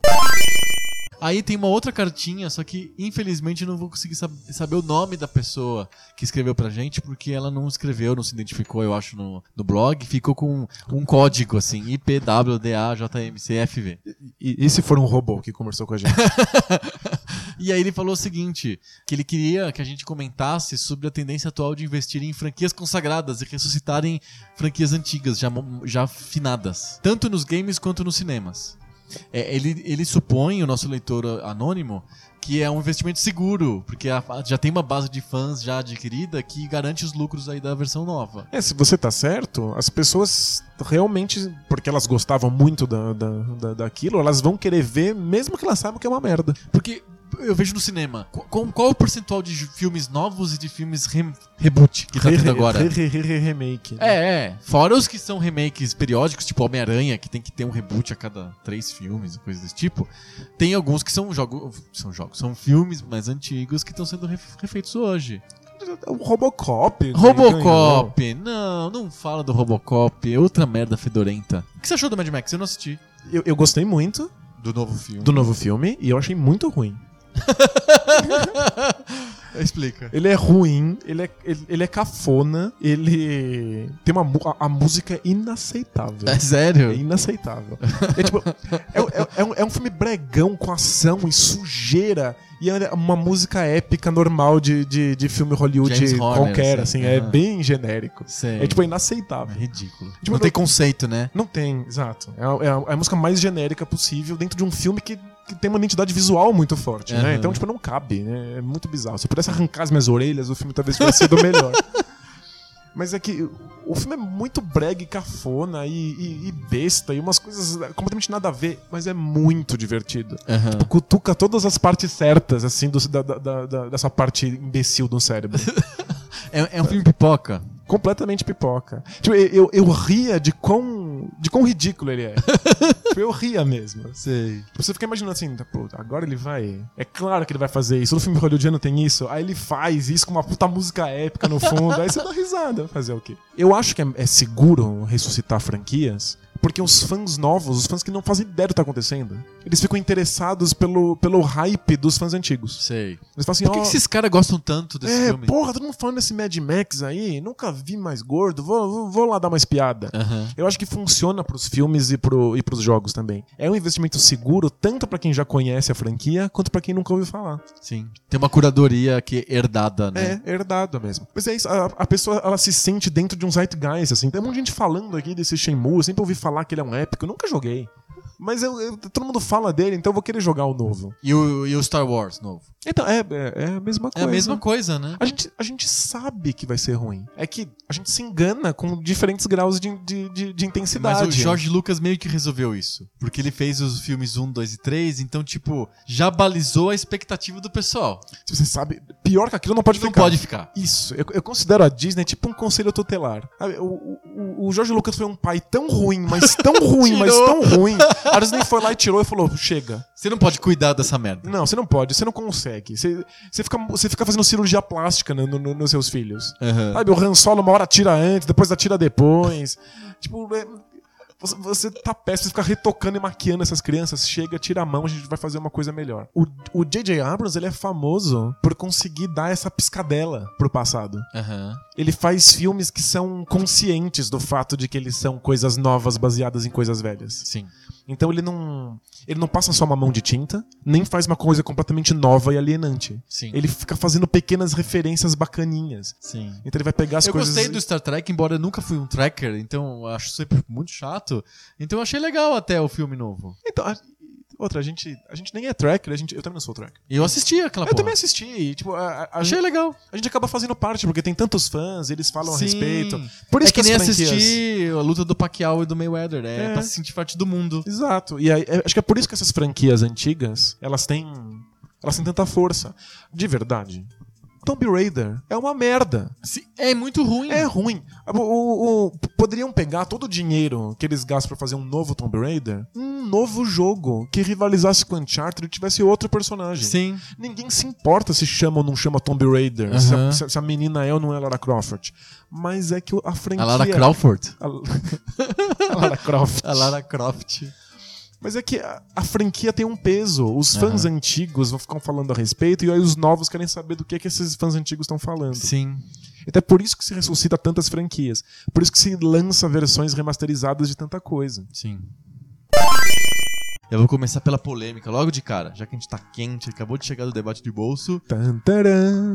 Aí tem uma outra cartinha, só que infelizmente eu não vou conseguir sab- saber o nome da pessoa que escreveu pra gente, porque ela não escreveu, não se identificou, eu acho, no, no blog. Ficou com um código assim: IPWDAJMCFV. E, e se for um robô que conversou com a gente? E aí ele falou o seguinte, que ele queria que a gente comentasse sobre a tendência atual de investir em franquias consagradas e ressuscitarem franquias antigas, já, já finadas, tanto nos games quanto nos cinemas. É, ele, ele supõe, o nosso leitor anônimo, que é um investimento seguro, porque a- já tem uma base de fãs já adquirida que garante os lucros aí da versão nova. É, se você tá certo, as pessoas realmente, porque elas gostavam muito da, da, da- daquilo, elas vão querer ver, mesmo que elas saibam que é uma merda. Porque eu vejo no cinema, com- qual, o percentual de filmes novos e de filmes rem- reboot que tá tendo agora? Re, re, re, re, remake. né? É, é. Fora os que são remakes periódicos, tipo Homem-Aranha, que tem que ter um reboot a cada três filmes, coisa desse tipo. Tem alguns que são jogos. São jogos, são filmes mais antigos que estão sendo ref- refeitos hoje. O Robocop. né. Robocop! Não, não fala do Robocop. É outra merda fedorenta. O que você achou do Mad Max? Eu não assisti. Eu, eu gostei muito Do novo filme. do novo filme e eu achei muito ruim. Explica. Ele é ruim, ele é, ele, ele é cafona, ele tem uma a, a música é inaceitável. É sério? É inaceitável. É, tipo, é, é- é um, é um filme bregão com ação e sujeira. E é uma música épica normal de, de, de filme Hollywood Horner, qualquer, assim, assim. É aham. bem genérico. Sei. É tipo, é É inaceitável. ridículo. Tipo, não tem conceito, né? Não tem, exato. É é a- é a música mais genérica possível dentro de um filme que, que tem uma identidade visual muito forte, né? Aham. Então, tipo, não cabe, né? É muito bizarro. Se eu pudesse arrancar as minhas orelhas, o filme talvez tivesse sido melhor. Mas é que o filme é muito brega e cafona e, e- e besta e umas coisas completamente nada a ver, mas é muito divertido. Aham. Cutuca todas as partes certas, assim, do- da- da- da- dessa parte imbecil do cérebro. É, é um filme pipoca. Completamente pipoca. Tipo, eu, eu, eu ria de quão, de quão ridículo ele é. tipo, eu ria mesmo. Sei. Tipo, Você fica imaginando assim, tá, pô, agora ele vai. É claro que ele vai fazer isso. Todo filme hollywoodiano tem isso. Aí ele faz isso com uma puta música épica no fundo. aí você dá risada. Fazer o quê? Eu acho que é, é seguro ressuscitar franquias. Porque os fãs novos, os fãs que não fazem ideia do que tá acontecendo, eles ficam interessados pelo, pelo hype dos fãs antigos. Sei. Eles falam assim, Por que, ó, que esses caras gostam tanto desse é, filme? porra, todo mundo falando desse Mad Max aí, nunca vi mais gordo, vou, vou, vou lá dar uma espiada. Eu acho que funciona pros filmes e, pro, e pros jogos também. É um investimento seguro, tanto pra quem já conhece a franquia, quanto pra quem nunca ouviu falar. Sim. Tem uma curadoria que é herdada, né? É, herdado mesmo. Mas é isso, a, a pessoa ela se sente dentro de um zeitgeist, assim. Tem um monte de gente falando aqui desse Shenmue, eu sempre ouvi falar que ele é um épico, eu nunca joguei. Mas eu- eu- todo mundo fala dele, então eu vou querer jogar o novo. E, o, e o Star Wars novo? Então, é, é, é a mesma É coisa. a mesma coisa, né? A gente, a gente sabe que vai ser ruim. É que a gente se engana com diferentes graus de, de, de, de intensidade. Mas o George Lucas meio que resolveu isso. Porque ele fez os filmes 1, 2 e 3, então, tipo, já balizou a expectativa do pessoal. Se Você sabe, pior que aquilo não pode Não ficar. pode ficar. Isso, eu, eu considero a Disney tipo um conselho tutelar. Sabe, O, o, o George Lucas foi um pai tão ruim, mas tão ruim, mas tão ruim. A Disney foi lá e tirou e falou: chega. Você não pode cuidar dessa merda. Não, você não pode, você não consegue. Você, você, fica, você fica fazendo cirurgia plástica no- no- nos seus filhos. Aham. Sabe, o Han Solo uma hora tira antes, depois atira depois. tipo, é- você, você tá péssimo, você fica retocando e maquiando essas crianças. Chega, tira a mão, a gente vai fazer uma coisa melhor. O J.J. Abrams, ele é famoso por conseguir dar essa piscadela pro passado. Aham. Ele faz filmes que são conscientes do fato de que eles são coisas novas baseadas em coisas velhas. Sim. Então ele não, ele não passa só uma mão de tinta, nem faz uma coisa completamente nova e alienante. Sim. Ele fica fazendo pequenas referências bacaninhas. Sim. Então ele vai pegar as eu coisas. gostei do Star Trek, embora eu nunca fui um tracker, então eu acho sempre muito chato. Então eu achei legal até o filme novo. Então, outra, a gente, a gente nem é tracker, a gente, eu também não sou tracker. E eu assisti aquela Eu porra. também assisti, e, tipo, a, a- a Achei gente, legal. a gente acaba fazendo parte, porque tem tantos fãs, eles falam Sim. a respeito. Por isso é que, as nem franquias- assistir a luta do Pacquiao e do Mayweather. É, É. pra se sentir parte do mundo. Exato. E aí, é- acho que é por isso que essas franquias antigas, elas têm. Elas têm tanta força. De verdade. Tomb Raider é uma merda. É muito ruim. É ruim. O- o- o- poderiam pegar todo o dinheiro que eles gastam pra fazer um novo Tomb Raider, um novo jogo que rivalizasse com Uncharted e tivesse outro personagem. Sim. Ninguém se importa se chama ou não chama Tomb Raider, se, a, se se a menina é ou não é Lara Croft. Mas é que a franquia. A Lara Crawford. A, a Lara Croft. A Lara Croft. Mas é que a, a franquia tem um peso. Os fãs antigos vão ficar falando a respeito e aí os novos querem saber do que, que esses fãs antigos estão falando. Sim. Então é por isso que se ressuscita tantas franquias. Por isso que se lança versões remasterizadas de tanta coisa. Sim. Eu vou começar pela polêmica, logo de cara. Já que a gente tá quente, acabou de chegar do debate de bolso.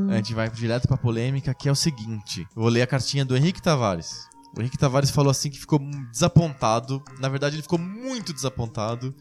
A gente vai direto pra polêmica, que é o seguinte. Eu vou ler a cartinha do Henrique Tavares. O Henrique Tavares falou assim que ficou desapontado. Na verdade, ele ficou muito desapontado.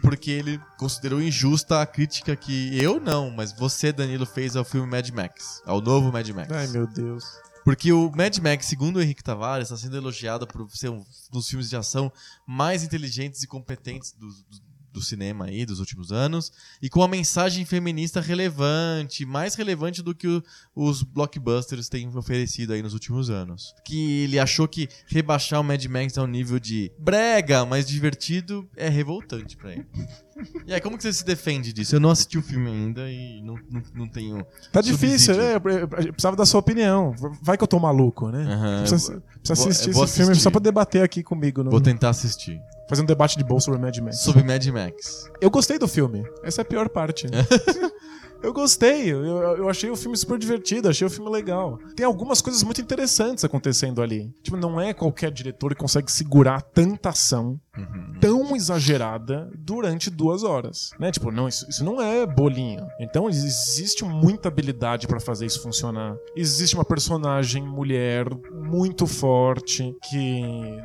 Porque ele considerou injusta a crítica que eu não, mas você, Danilo, fez ao filme Mad Max. Ao novo Mad Max. Ai, meu Deus. Porque o Mad Max, segundo o Henrique Tavares, está sendo elogiado por ser um dos filmes de ação mais inteligentes e competentes do, do- do cinema aí dos últimos anos e com uma mensagem feminista relevante, mais relevante do que o- os blockbusters têm oferecido aí nos últimos anos. Que ele achou que rebaixar o Mad Max ao nível de brega, mas divertido, é revoltante pra ele. E aí, como que você se defende disso? Eu não assisti o filme ainda e não, não, não tenho. Tá difícil, subsídio. né? Eu- precisava da sua opinião. Vai que eu tô maluco, né? Aham, precisa precisa vou- assistir esse filme assistir. só pra debater aqui comigo. No, Vou tentar assistir. Fazer um debate de bolsa sobre Mad Max. Sobre Mad Max. Eu gostei do filme. Essa é a pior parte. eu gostei. Eu, eu achei o filme super divertido, achei o filme legal. Tem algumas coisas muito interessantes acontecendo ali. Tipo, não é qualquer diretor que consegue segurar tanta ação tão exagerada durante duas horas. Né? Tipo, não, isso, isso não é bolinho. Então existe muita habilidade pra fazer isso funcionar. Existe uma personagem mulher muito forte que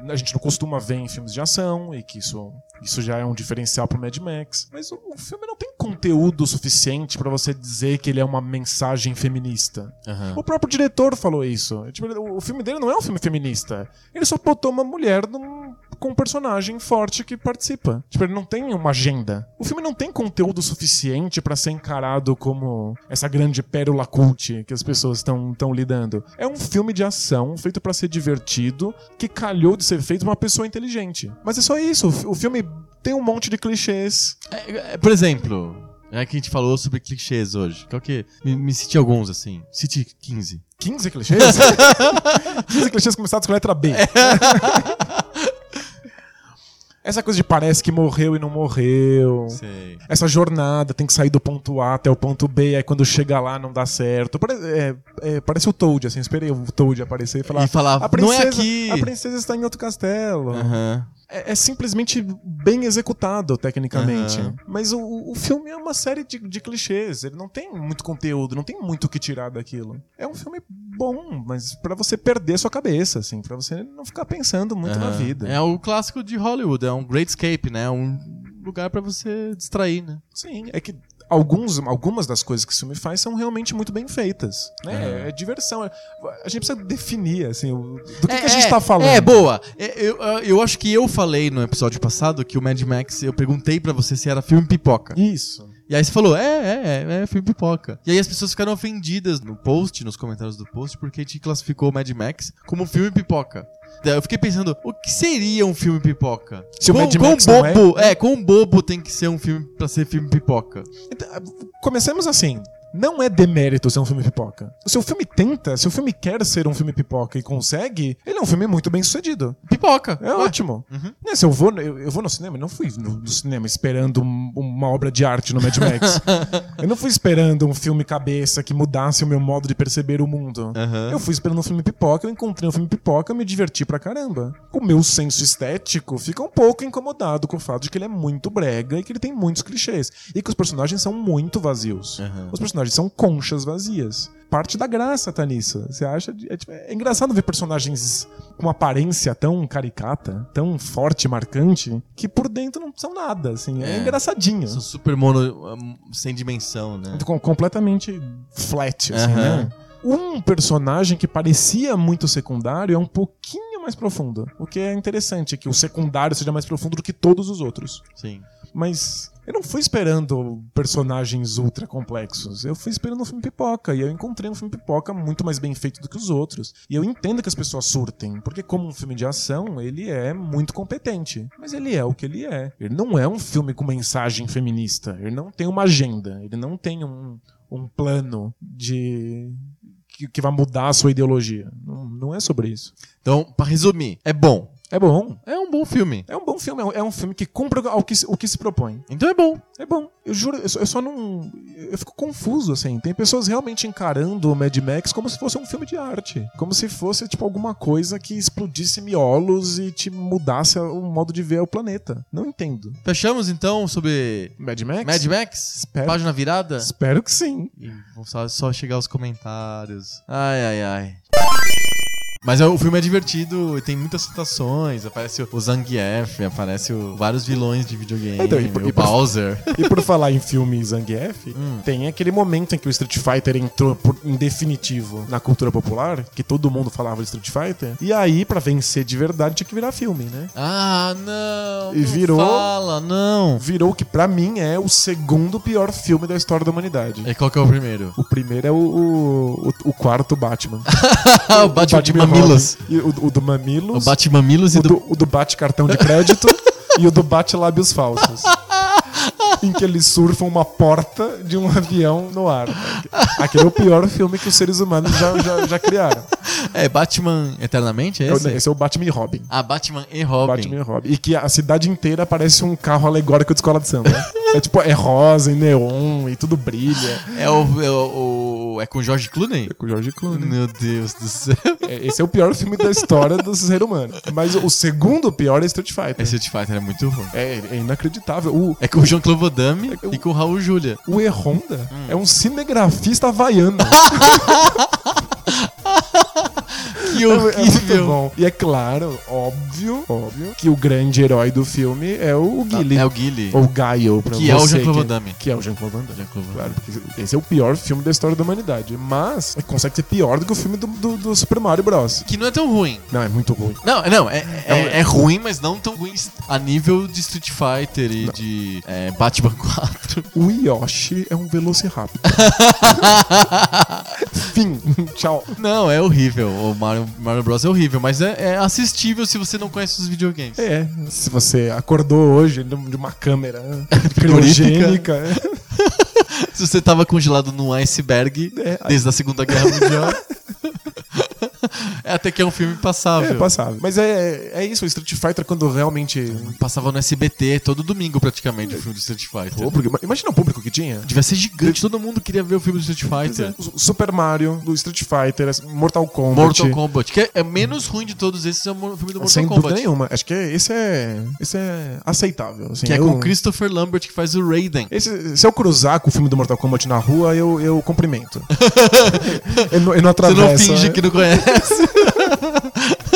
a gente não costuma ver em filmes de ação e que isso Isso já é um diferencial pro Mad Max. Mas o, o filme não tem conteúdo suficiente pra você dizer que ele é uma mensagem feminista. Aham. O próprio diretor falou isso. Tipo, o o filme dele não é um filme feminista. Ele só botou uma mulher num- com um personagem forte que participa. Tipo, ele não tem uma agenda. O filme não tem conteúdo suficiente pra ser encarado como essa grande pérola cult que as pessoas estão lidando. É um filme de ação feito pra ser divertido, que calhou de ser feito uma pessoa inteligente. Mas é só isso. O fi- O filme tem um monte de clichês. É, é, por exemplo, é que a gente falou sobre clichês hoje. Qual que me, me cite alguns, assim. Cite 15. 15 clichês? 15 clichês começados com a letra B. Essa coisa de parece que morreu e não morreu. Sei. Essa jornada tem que sair do ponto A até o ponto B, aí quando chega lá não dá certo. Pare- é, é, parece o Toad, assim, esperei o Toad aparecer e falar. E falar, a "Não é princesa, aqui." A princesa está em outro castelo. Aham. É, é simplesmente bem executado, tecnicamente. Aham. Mas o, o filme é uma série de, de clichês. Ele não tem muito conteúdo, não tem muito o que tirar daquilo. É um filme bom, mas pra você perder sua cabeça, assim, pra você não ficar pensando muito na Aham. vida. É o clássico de Hollywood, é um great escape, né? Um lugar pra você distrair, né? Sim, é que alguns, algumas das coisas que esse filme faz são realmente muito bem feitas. Né? Aham. É diversão. é- A gente precisa definir, assim, o- do que, que a gente tá falando. É, boa. É, Eu, eu acho que eu falei no episódio passado que o Mad Max, eu perguntei pra você se era filme pipoca. Isso. E aí você falou, é, é, é, é filme pipoca. E aí as pessoas ficaram ofendidas no post, nos comentários do post, porque a gente classificou o Mad Max como filme pipoca. Daí eu fiquei pensando, o que seria um filme pipoca? Se o Quão- Mad Max não é- bobo, é, quão bobo tem que ser um filme pra ser filme pipoca? Então, comecemos assim. Não é demérito ser um filme pipoca. Se o filme tenta, se o filme quer ser um filme pipoca e consegue, ele é um filme muito bem sucedido. Pipoca. É Ué. ótimo. Uhum. Né, se eu vou, eu, eu vou no cinema, eu não fui no, no cinema esperando um- uma obra de arte no Mad Max. eu não fui esperando um filme cabeça que mudasse o meu modo de perceber o mundo. Aham. Eu fui esperando um filme pipoca, eu encontrei um filme pipoca, me diverti pra caramba. O meu senso estético fica um pouco incomodado com o fato de que ele é muito brega e que ele tem muitos clichês. E que os personagens são muito vazios. Aham. Os personagens são conchas vazias. Parte da graça tá nisso. Você acha. É, tipo, é engraçado ver personagens com aparência tão caricata, tão forte e marcante, que por dentro não são nada, assim. É, É. engraçadinho. Sou super mono, um, sem dimensão, né? Com- completamente flat, assim, né? Um personagem que parecia muito secundário é um pouquinho mais profundo. O que é interessante, que o secundário seja mais profundo do que todos os outros. Sim. Mas eu não fui esperando personagens ultra complexos. Eu fui esperando um filme pipoca. E eu encontrei um filme pipoca muito mais bem feito do que os outros. E eu entendo que as pessoas surtem, porque, como um filme de ação, ele é muito competente. Mas ele é o que ele é. Ele não é um filme com mensagem feminista. Ele não tem uma agenda. Ele não tem um, um plano de. Que, vai mudar a sua ideologia. Não, não é sobre isso. Então, pra resumir, é bom. É bom. É um bom filme. É um bom filme. é um- É filme que cumpre o que, se- o que se propõe. Então é bom. É bom. Eu juro, eu só, eu só não. Eu fico confuso, assim. Tem pessoas realmente encarando o Mad Max como se fosse um filme de arte. Como se fosse, tipo, alguma coisa que explodisse miolos e te mudasse o modo de ver o planeta. Não entendo. Fechamos então sobre Mad Max? Mad Max? Espero. Página virada? Espero que sim. E vão só, só chegar os comentários. Ai, ai, ai. Mas é- o filme é divertido, tem muitas citações. Aparece o Zangief, aparece o- vários vilões de videogame. Então, e por- o e por- Bowser. E por falar em filme Zangief, Hum. tem aquele momento em que o Street Fighter entrou por- em definitivo na cultura popular, que todo mundo falava de Street Fighter. E aí, pra vencer de verdade, tinha que virar filme, né? Ah, não! E não virou- Fala, não! Virou o que pra mim é o segundo pior filme da história da humanidade. E qual que é o primeiro? O primeiro é o, o, o- o quarto Batman. o Batman Batman Mamilos. E o, o do Mamilos. O Batman Mamilos e o do... do, o do Bate Cartão de Crédito. e o do Bate Lábios Falsos. em que eles surfam uma porta de um avião no ar. Aquele é o pior filme que os seres humanos já, já, já criaram. É Batman Eternamente, é É esse? Esse é o Batman e Robin. Ah, Batman e Robin. Batman e Robin. E que a cidade inteira parece um carro alegórico de escola de samba. É tipo, é rosa e neon e tudo brilha. É o, é o, o- É com o George Clooney? É com o George Clooney. Meu Deus do céu. É, Esse é o pior filme da história do ser humano. Mas o segundo pior é Street Fighter. Esse Street Fighter é muito ruim. É, é inacreditável. O, É com o Jean-Claude Van Damme É, o- e com o Raul Julia. o E Honda é um cinegrafista havaiano. Que É, é horrível. bom. E é claro, óbvio, óbvio, que o grande herói do filme é o Guile. É o Guile. Ou Gaio, pra Que é o você Jean-Claude que- Van Damme. Que é o Jean-Claude Van Damme. Jean-Claude Claro, porque esse é o pior filme da história da humanidade. Mas consegue ser pior do que o filme do, do- do Super Mario Bros. Que não é tão ruim. Não, é muito ruim. Não, não, é, é, é ruim, mas não tão ruim a nível de Street Fighter e de é, Batman 4. O Yoshi é um Velociraptor. Fim. Tchau. Não, é horrível. O Mario, Mario Bros. é horrível, mas é, é assistível se você não conhece os videogames. É, se você acordou hoje de uma câmera criogênica, Se você tava congelado num iceberg É, desde a Segunda Guerra Mundial. é até que é um filme passável. é passável. Mas é, é isso, o Street Fighter quando realmente... Passava no SBT todo domingo praticamente o filme do Street Fighter. Pô, porque- imagina o público que tinha. Devia ser gigante, todo mundo queria ver o filme do Street Fighter. O Super Mario, do Street Fighter, Mortal Kombat. Mortal Kombat, que é, é menos ruim de todos esses, é o filme do Mortal Sem Kombat. dúvida nenhuma. Acho que é- esse é, esse é aceitável. assim. Que é Eu- com o Christopher Lambert que faz o Raiden. Esse- se eu cruzar com o filme do Mortal Kombat na rua, eu, eu cumprimento. eu, não, eu não Você atravesso. não finge que não conhece. yes.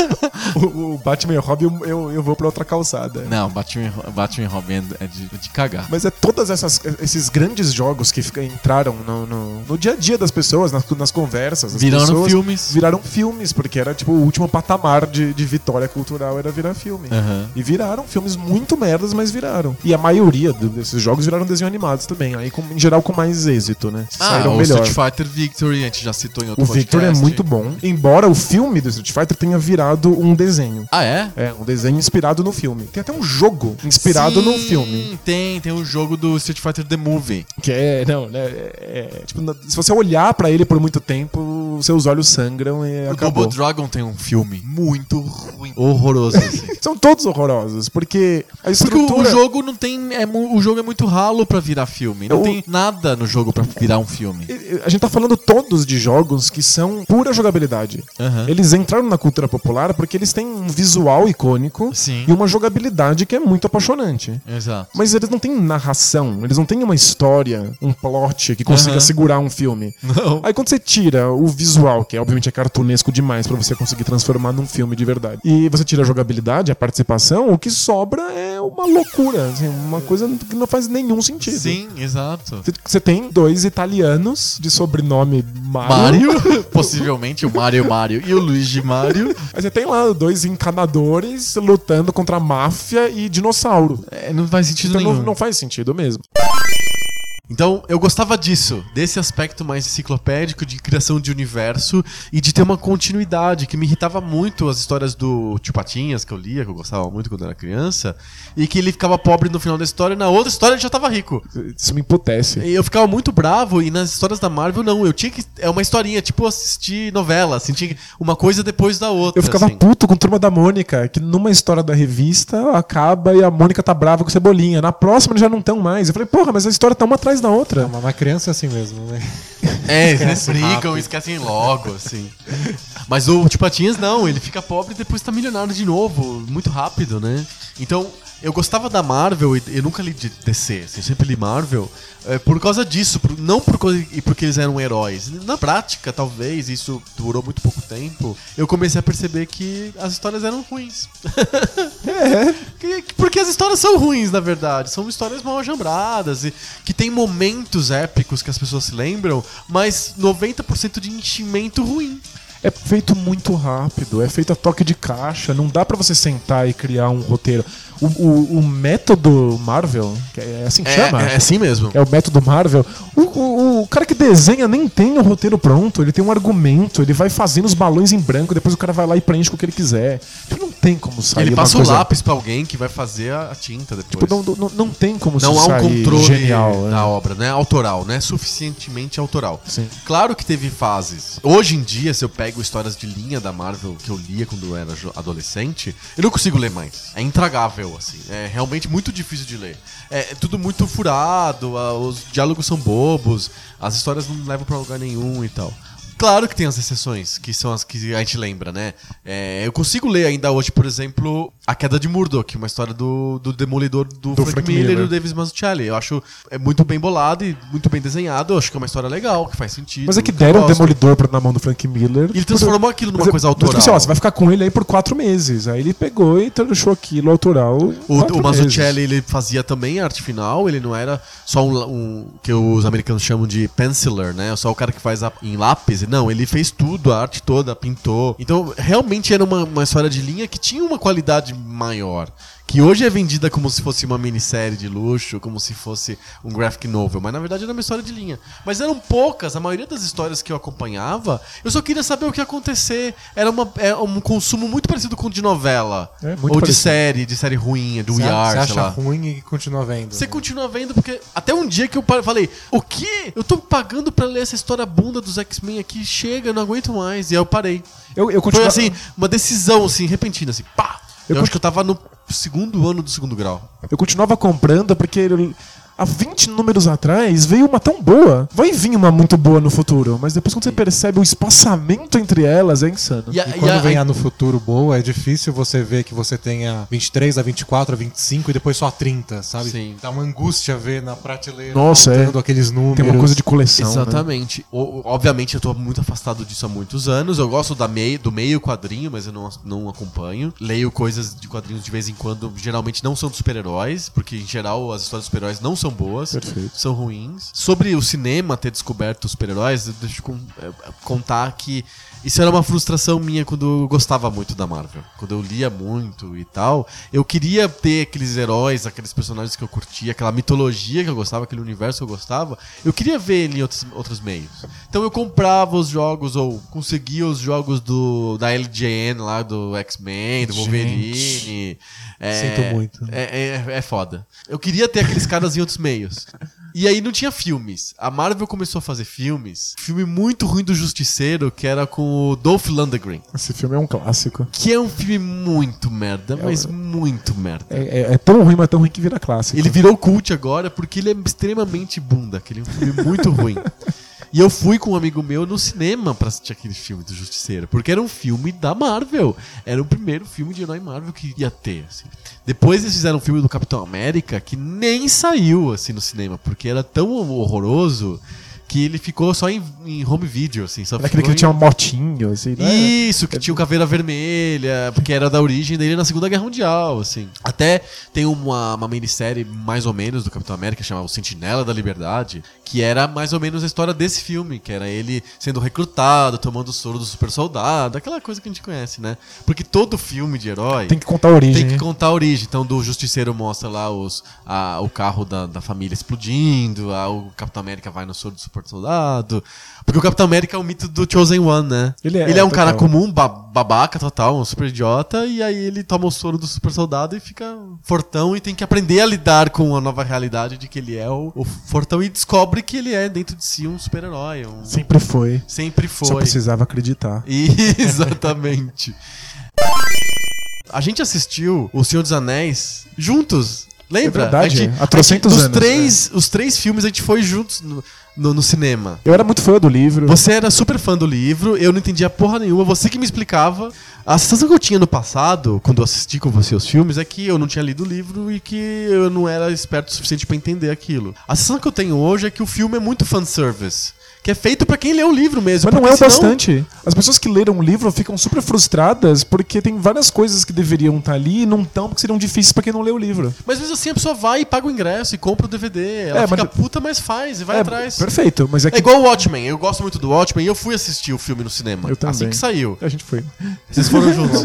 o, o Batman e o Robin, eu, eu, eu vou pra outra calçada. Não, Batman, Batman e Robin é de, é de cagar. Mas é todas essas, esses grandes jogos que fica- entraram no, no, no dia a dia das pessoas, nas, nas conversas. Viraram pessoas, filmes. Viraram filmes, porque era tipo o último patamar de, de vitória cultural era virar filme. Aham. E viraram filmes muito merdas, mas viraram. E a maioria desses jogos viraram desenho animados também. Aí, com- em geral, com mais êxito, né? Ah, Saíram o melhor. Street Fighter Victory, a gente já citou em outro O Victor é podcast. muito bom. Embora o filme do Street Fighter tenha virado um desenho. Ah, é? É, um desenho inspirado no filme. Tem até um jogo inspirado no Sim, filme. Tem, tem um jogo do Street Fighter The Movie. Que é, não, né? É, é, tipo, se você olhar pra ele por muito tempo, seus olhos sangram e O acabou. Double Dragon tem um filme muito ruim, horroroso assim. São todos horrorosos, porque a Porque o, estrutura... o jogo não tem. É, o jogo é muito ralo pra virar filme. Não Eu- tem nada no jogo pra virar um filme. A gente tá falando todos de jogos que são pura jogabilidade. Aham. Eles entraram na cultura popular porque eles têm um visual icônico Sim. e uma jogabilidade que é muito apaixonante. Exato. Mas eles não têm narração, eles não têm uma história, um plot que consiga Aham. segurar um filme. Não. Aí quando você tira o visual, que obviamente é cartunesco demais pra você conseguir transformar num filme de verdade, e você tira a jogabilidade, a participação, o que sobra é uma loucura, assim, uma coisa que não faz nenhum sentido. Sim, exato. Você- Você tem dois italianos de sobrenome Mario. Mario, possivelmente o Mario Mario e o Luigi Mario. Aí você tem lá dois encanadores lutando contra a máfia e dinossauro. É, não faz sentido Então nenhum. não, não faz sentido mesmo. Então, eu gostava disso, desse aspecto mais enciclopédico de criação de universo e de ter uma continuidade que me irritava muito as histórias do Tio Patinhas que eu lia, que eu gostava muito quando era criança, e que ele ficava pobre no final da história, e na outra história ele já tava rico. Isso me emputece. E eu ficava muito bravo e nas histórias da Marvel não, eu tinha que é uma historinha, tipo assistir novela, assim, tinha uma coisa depois da outra. Eu ficava assim. puto com Turma da Mônica, que numa história da revista acaba e a Mônica tá brava com Cebolinha. Na próxima eles já não estão mais. Eu falei, porra, mas a história tá uma atrás da outra. Mas uma criança é assim mesmo, né? É, eles brigam rápido. e esquecem logo, assim. Mas o Tio Patinhas não, ele fica pobre e depois tá milionário de novo, muito rápido, né? Então, eu gostava da Marvel e eu nunca li de DC, assim, eu sempre li Marvel, é, por causa disso, por- não por e porque eles eram heróis. Na prática, talvez, isso durou muito pouco tempo, eu comecei a perceber que as histórias eram ruins. É. Que- que- Porque as histórias são ruins, na verdade. São histórias mal ajambradas e que tem momentos épicos que as pessoas se lembram, mas 90% de enchimento ruim. É feito muito rápido, é feito a toque de caixa. Não dá pra você sentar e criar um roteiro. O, o- o método Marvel, que é assim que chama? é assim mesmo. É o método Marvel. O, o- o cara que desenha nem tem o roteiro pronto, ele tem um argumento, ele vai fazendo os balões em branco, depois o cara vai lá e preenche com o que ele quiser. Tipo, não tem como sair Ele passa coisa... o lápis pra alguém que vai fazer a tinta depois. Tipo, não, não, não tem como não há um sair controle genial. da é. obra, né? Autoral, né? Suficientemente autoral. Sim. Claro que teve fases. Hoje em dia, se eu pego histórias de linha da Marvel que eu lia quando eu era adolescente, eu não consigo ler mais. É intragável, assim. É realmente muito difícil de ler. É tudo muito furado, os diálogos são bobos, as histórias não levam pra lugar nenhum e tal. Claro que tem as exceções, que são as que a gente lembra, né? É, eu consigo ler ainda hoje, por exemplo, A Queda de Murdoch, uma história do, do Demolidor do, Do Frank, Frank Miller, e do Davis Mazzucchelli. Eu acho é muito bem bolado e muito bem desenhado. Eu acho que é uma história legal, que faz sentido. Mas é que deram o. Demolidor pra- na mão do Frank Miller. E ele transformou aquilo numa Mas é- coisa mas, tipo autoral. assim, ó, você vai ficar com ele aí por quatro meses. Aí ele pegou e deixou aquilo autoral. O, o Mazzucchelli, ele fazia também arte final, ele não era só um, um- que os americanos chamam de penciler, né? Só o cara que faz a- em lápis. Não, ele fez tudo, a arte toda, pintou. Então, realmente era uma, uma história de linha que tinha uma qualidade maior. Que hoje é vendida como se fosse uma minissérie de luxo, como se fosse um graphic novel, mas na verdade era uma história de linha. Mas eram poucas, a maioria das histórias que eu acompanhava, eu só queria saber o que ia acontecer. Era uma, é um consumo muito parecido com o de novela. É, muito ou de parecido. série, de série ruim, do Você ER, você acha lá. ruim e continua vendo. Você continua vendo, porque até um dia que eu falei, o quê? Eu tô pagando pra ler essa história bunda dos X-Men aqui, chega, eu não aguento mais. E aí eu parei. Eu, eu Foi assim, uma decisão assim, repentina, assim, pá! Eu, Eu acho que eu tava no segundo ano do segundo grau. Eu continuava comprando porque há 20 números atrás veio uma tão boa. Vai vir uma muito boa no futuro, mas depois quando você percebe o espaçamento entre elas é insano. E, a- E e quando a- vem a no futuro boa, é difícil você ver que você tenha 23, a 24, a 25 e depois só a 30, sabe? Sim. Dá uma angústia ver na prateleira Nossa, é. aqueles números. Tem uma coisa de coleção. né? Exatamente. O- o- obviamente eu tô muito afastado disso há muitos anos. Eu gosto da meio, do meio quadrinho, mas eu não, não acompanho. Leio coisas de quadrinhos de vez em quando, geralmente não são de super-heróis, porque em geral as histórias de super-heróis não são boas. Perfeito. São ruins. Sobre o cinema ter descoberto os super-heróis, deixa eu é, contar que isso era uma frustração minha quando eu gostava muito da Marvel. Quando eu lia muito e tal. Eu queria ter aqueles heróis, aqueles personagens que eu curtia, aquela mitologia que eu gostava, aquele universo que eu gostava. Eu queria ver ele em outros, outros meios. Então eu comprava os jogos, ou conseguia os jogos do da LJN lá, do X-Men, do Gente. Wolverine. É, Sinto muito. É, é, é foda. Eu queria ter aqueles caras em outros meios. E aí não tinha filmes. A Marvel começou a fazer filmes. Filme muito ruim do Justiceiro, que era com o Dolph Lundgren. Esse filme é um clássico. Que é um filme muito merda, mas muito merda. É, é- é tão ruim, mas tão ruim que vira clássico. Ele virou cult agora porque ele é extremamente bunda. Aquele é um filme muito ruim. E eu fui com um amigo meu no cinema pra assistir aquele filme do Justiceiro. Porque era um filme da Marvel. Era o primeiro filme de herói Marvel que ia ter. assim. Depois eles fizeram um filme do Capitão América que nem saiu assim no cinema. Porque era tão horroroso que ele ficou só em, em home video. Assim, só aquele que em- tinha uma motinho, assim, né? isso, que tinha o Caveira Vermelha, porque era da origem dele na Segunda Guerra Mundial, assim. Até tem uma, uma minissérie, mais ou menos, do Capitão América, chamada O Sentinela da Liberdade, que era mais ou menos a história desse filme, que era ele sendo recrutado, tomando o soro do super soldado, aquela coisa que a gente conhece, né? Porque todo filme de herói Tem que contar a origem. tem que né? contar a origem. Então, do Justiceiro mostra lá os, a- o carro da, da família explodindo, a- o Capitão América vai no soro do super soldado. Porque o Capitão América é o mito do Chosen One, né? Ele é, um total. cara comum, ba- babaca total, um super idiota, e aí ele toma o soro do super soldado e fica fortão e tem que aprender a lidar com a nova realidade de que ele é o, o fortão e descobre que ele é dentro de si um super-herói. Um, Sempre foi. sempre Só foi. precisava acreditar. Exatamente. A gente assistiu O Senhor dos Anéis juntos. Lembra? É verdade, A gente- há trocentos gente- anos. Os três, os três filmes a gente foi juntos no, no, no cinema. Eu era muito fã do livro. Você era super fã do livro, eu não entendia porra nenhuma, você que me explicava. A sensação que eu tinha no passado, quando eu assisti com você os filmes, é que eu não tinha lido o livro e que eu não era esperto o suficiente pra entender aquilo. A sensação que eu tenho hoje é que o filme é muito fanservice. Que é feito pra quem lê o livro mesmo. Mas não é o senão- bastante. As pessoas que leram o livro ficam super frustradas porque tem várias coisas que deveriam estar ali e não estão porque seriam difíceis pra quem não leu o livro. Mas vezes assim a pessoa vai e paga o ingresso e compra o DVD. Ela É, fica mas- puta, mas faz e vai é, atrás. Perfeito, mas é que É igual o Watchmen. Eu gosto muito do Watchmen e eu fui assistir o filme no cinema. Eu também. Assim que saiu. a gente foi. Vocês foram juntos.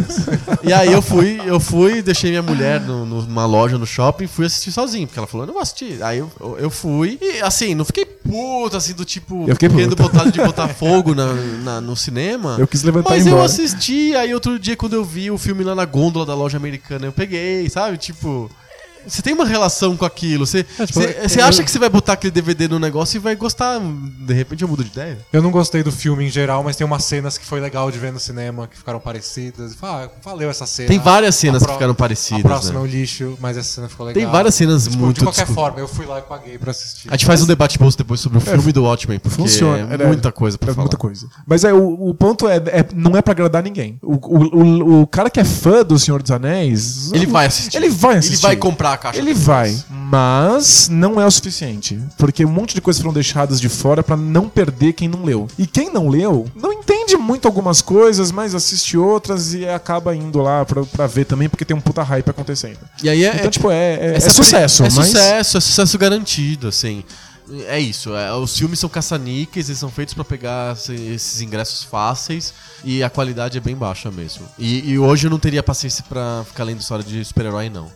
e aí eu fui, eu fui, deixei minha mulher no- numa loja no shopping e fui assistir sozinho. Porque ela falou, eu não vou assistir. Aí eu, eu- fui e assim, não fiquei puto, assim, do tipo, Eu fiquei querendo puto. botar, de botar fogo na, na- no cinema. Eu quis levantar Mas eu assisti, aí outro dia, quando eu vi o filme lá na gôndola da loja americana, eu peguei, sabe? Tipo. Você tem uma relação com aquilo. Você, É, tipo, você, você eu- acha que você vai botar aquele DVD no negócio e vai gostar. De repente eu mudo de ideia. Eu não gostei do filme em geral, mas tem umas cenas que foi legal de ver no cinema, que ficaram parecidas. Fala, ah, valeu essa cena. Tem várias cenas que ficaram parecidas. A próxima é né? o lixo, mas essa cena ficou legal. Tem várias cenas Tipo, muito De qualquer discu- forma, eu fui lá e paguei pra assistir. A gente faz um debate bolso depois sobre o filme do Watchmen, porque Funciona. é muita coisa pra É falar. muita coisa. Mas é, o, o ponto é, é- não é pra agradar ninguém. O, o, o, o cara que é fã do Senhor dos Anéis. Ele vai assistir. Ele vai assistir. Ele vai comprar a caixa. Ele vai, mas não é o suficiente. Porque um monte de coisas foram deixadas de fora pra não perder quem não leu. E quem não leu, não entende muito algumas coisas, mas assiste outras e acaba indo lá pra, pra ver também, porque tem um puta hype acontecendo. E aí é, Então, tipo, é, é, é sucesso. É mas... sucesso, é sucesso garantido, assim. É isso, é, os filmes são caça-níqueis, eles são feitos pra pegar esse- esses ingressos fáceis e a qualidade é bem baixa mesmo. E, e hoje eu não teria paciência pra ficar lendo história de super-herói, não.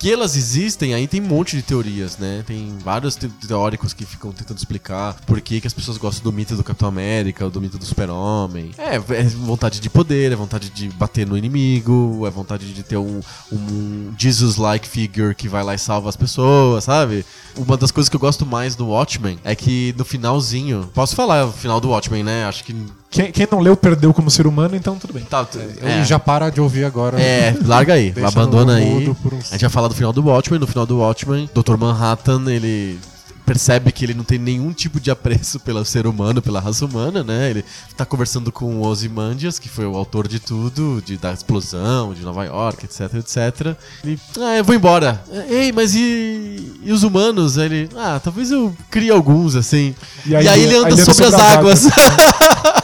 Porque elas existem, aí tem um monte de teorias, né? Tem vários te- teóricos que ficam tentando explicar por que, que as pessoas gostam do mito do Capitão América, do mito do Super-Homem. É, é vontade de poder, é vontade de bater no inimigo, é vontade de ter um, um Jesus-like figure que vai lá e salva as pessoas, sabe? Uma das coisas que eu gosto mais do Watchmen é que no finalzinho. Posso falar o final do Watchmen, né? Acho que. Quem, quem não leu perdeu como ser humano, então tudo bem. Tá, E já para de ouvir agora. é, larga aí, abandona aí. uns- A gente vai falar do final do Watchmen. No final do Watchmen, Dr. Manhattan, ele percebe que ele não tem nenhum tipo de apreço pelo ser humano, pela raça humana, né? Ele tá conversando com o Ozymandias, que foi o autor de tudo, de, da explosão, de Nova York, etc, etc. Ele, ah, eu vou embora. Ei, mas e, e os humanos? Aí Ele, ah, talvez eu crie alguns, assim. E aí, ele anda sobre as águas.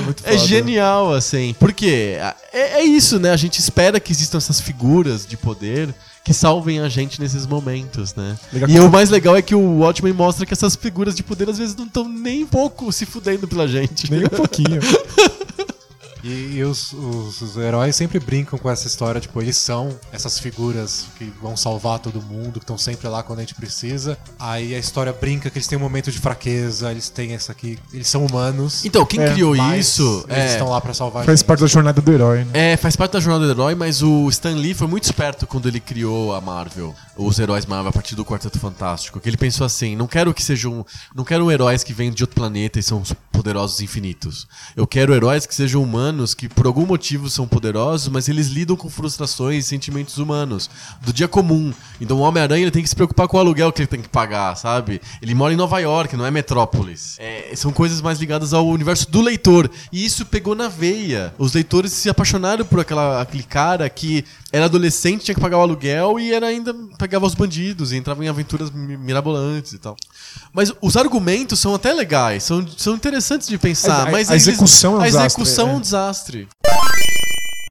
É muito É genial, assim. Porque é, é isso, né? A gente espera que existam essas figuras de poder que salvem a gente nesses momentos, né? Legal e o mais legal é que o Watchmen mostra que essas figuras de poder às vezes não estão nem um pouco se fudendo pela gente. Nem um pouquinho. E, e os, os- os heróis sempre brincam com essa história, tipo, eles são essas figuras que vão salvar todo mundo, que estão sempre lá quando a gente precisa. Aí a história brinca que eles têm um momento de fraqueza, eles têm essa aqui, eles são humanos. Então, quem É, criou isso Eles é, estão lá pra salvar a Faz gente. parte da jornada do herói, né? É, faz parte da jornada do herói, mas o Stan Lee foi muito esperto quando ele criou a Marvel, os heróis Marvel a partir do Quarteto Fantástico. Que ele pensou assim: não quero que sejam. Não quero heróis que vêm de outro planeta e são poderosos infinitos. Eu quero heróis que sejam humanos, que por algum motivo são poderosos, mas eles lidam com frustrações e sentimentos humanos, do dia comum. Então o Homem-Aranha tem que se preocupar com o aluguel que ele tem que pagar, sabe? Ele mora em Nova York, não é metrópolis. É, são coisas mais ligadas ao universo do leitor. E isso pegou na veia. Os leitores se apaixonaram por aquela, aquele cara que era adolescente, tinha que pagar o aluguel e era ainda pegava os bandidos e entrava em aventuras mi- mirabolantes e tal. Mas os argumentos são até legais, são, são interessantes de pensar, A- mas a eles- execução é um a desastre, execução é é. um desastre.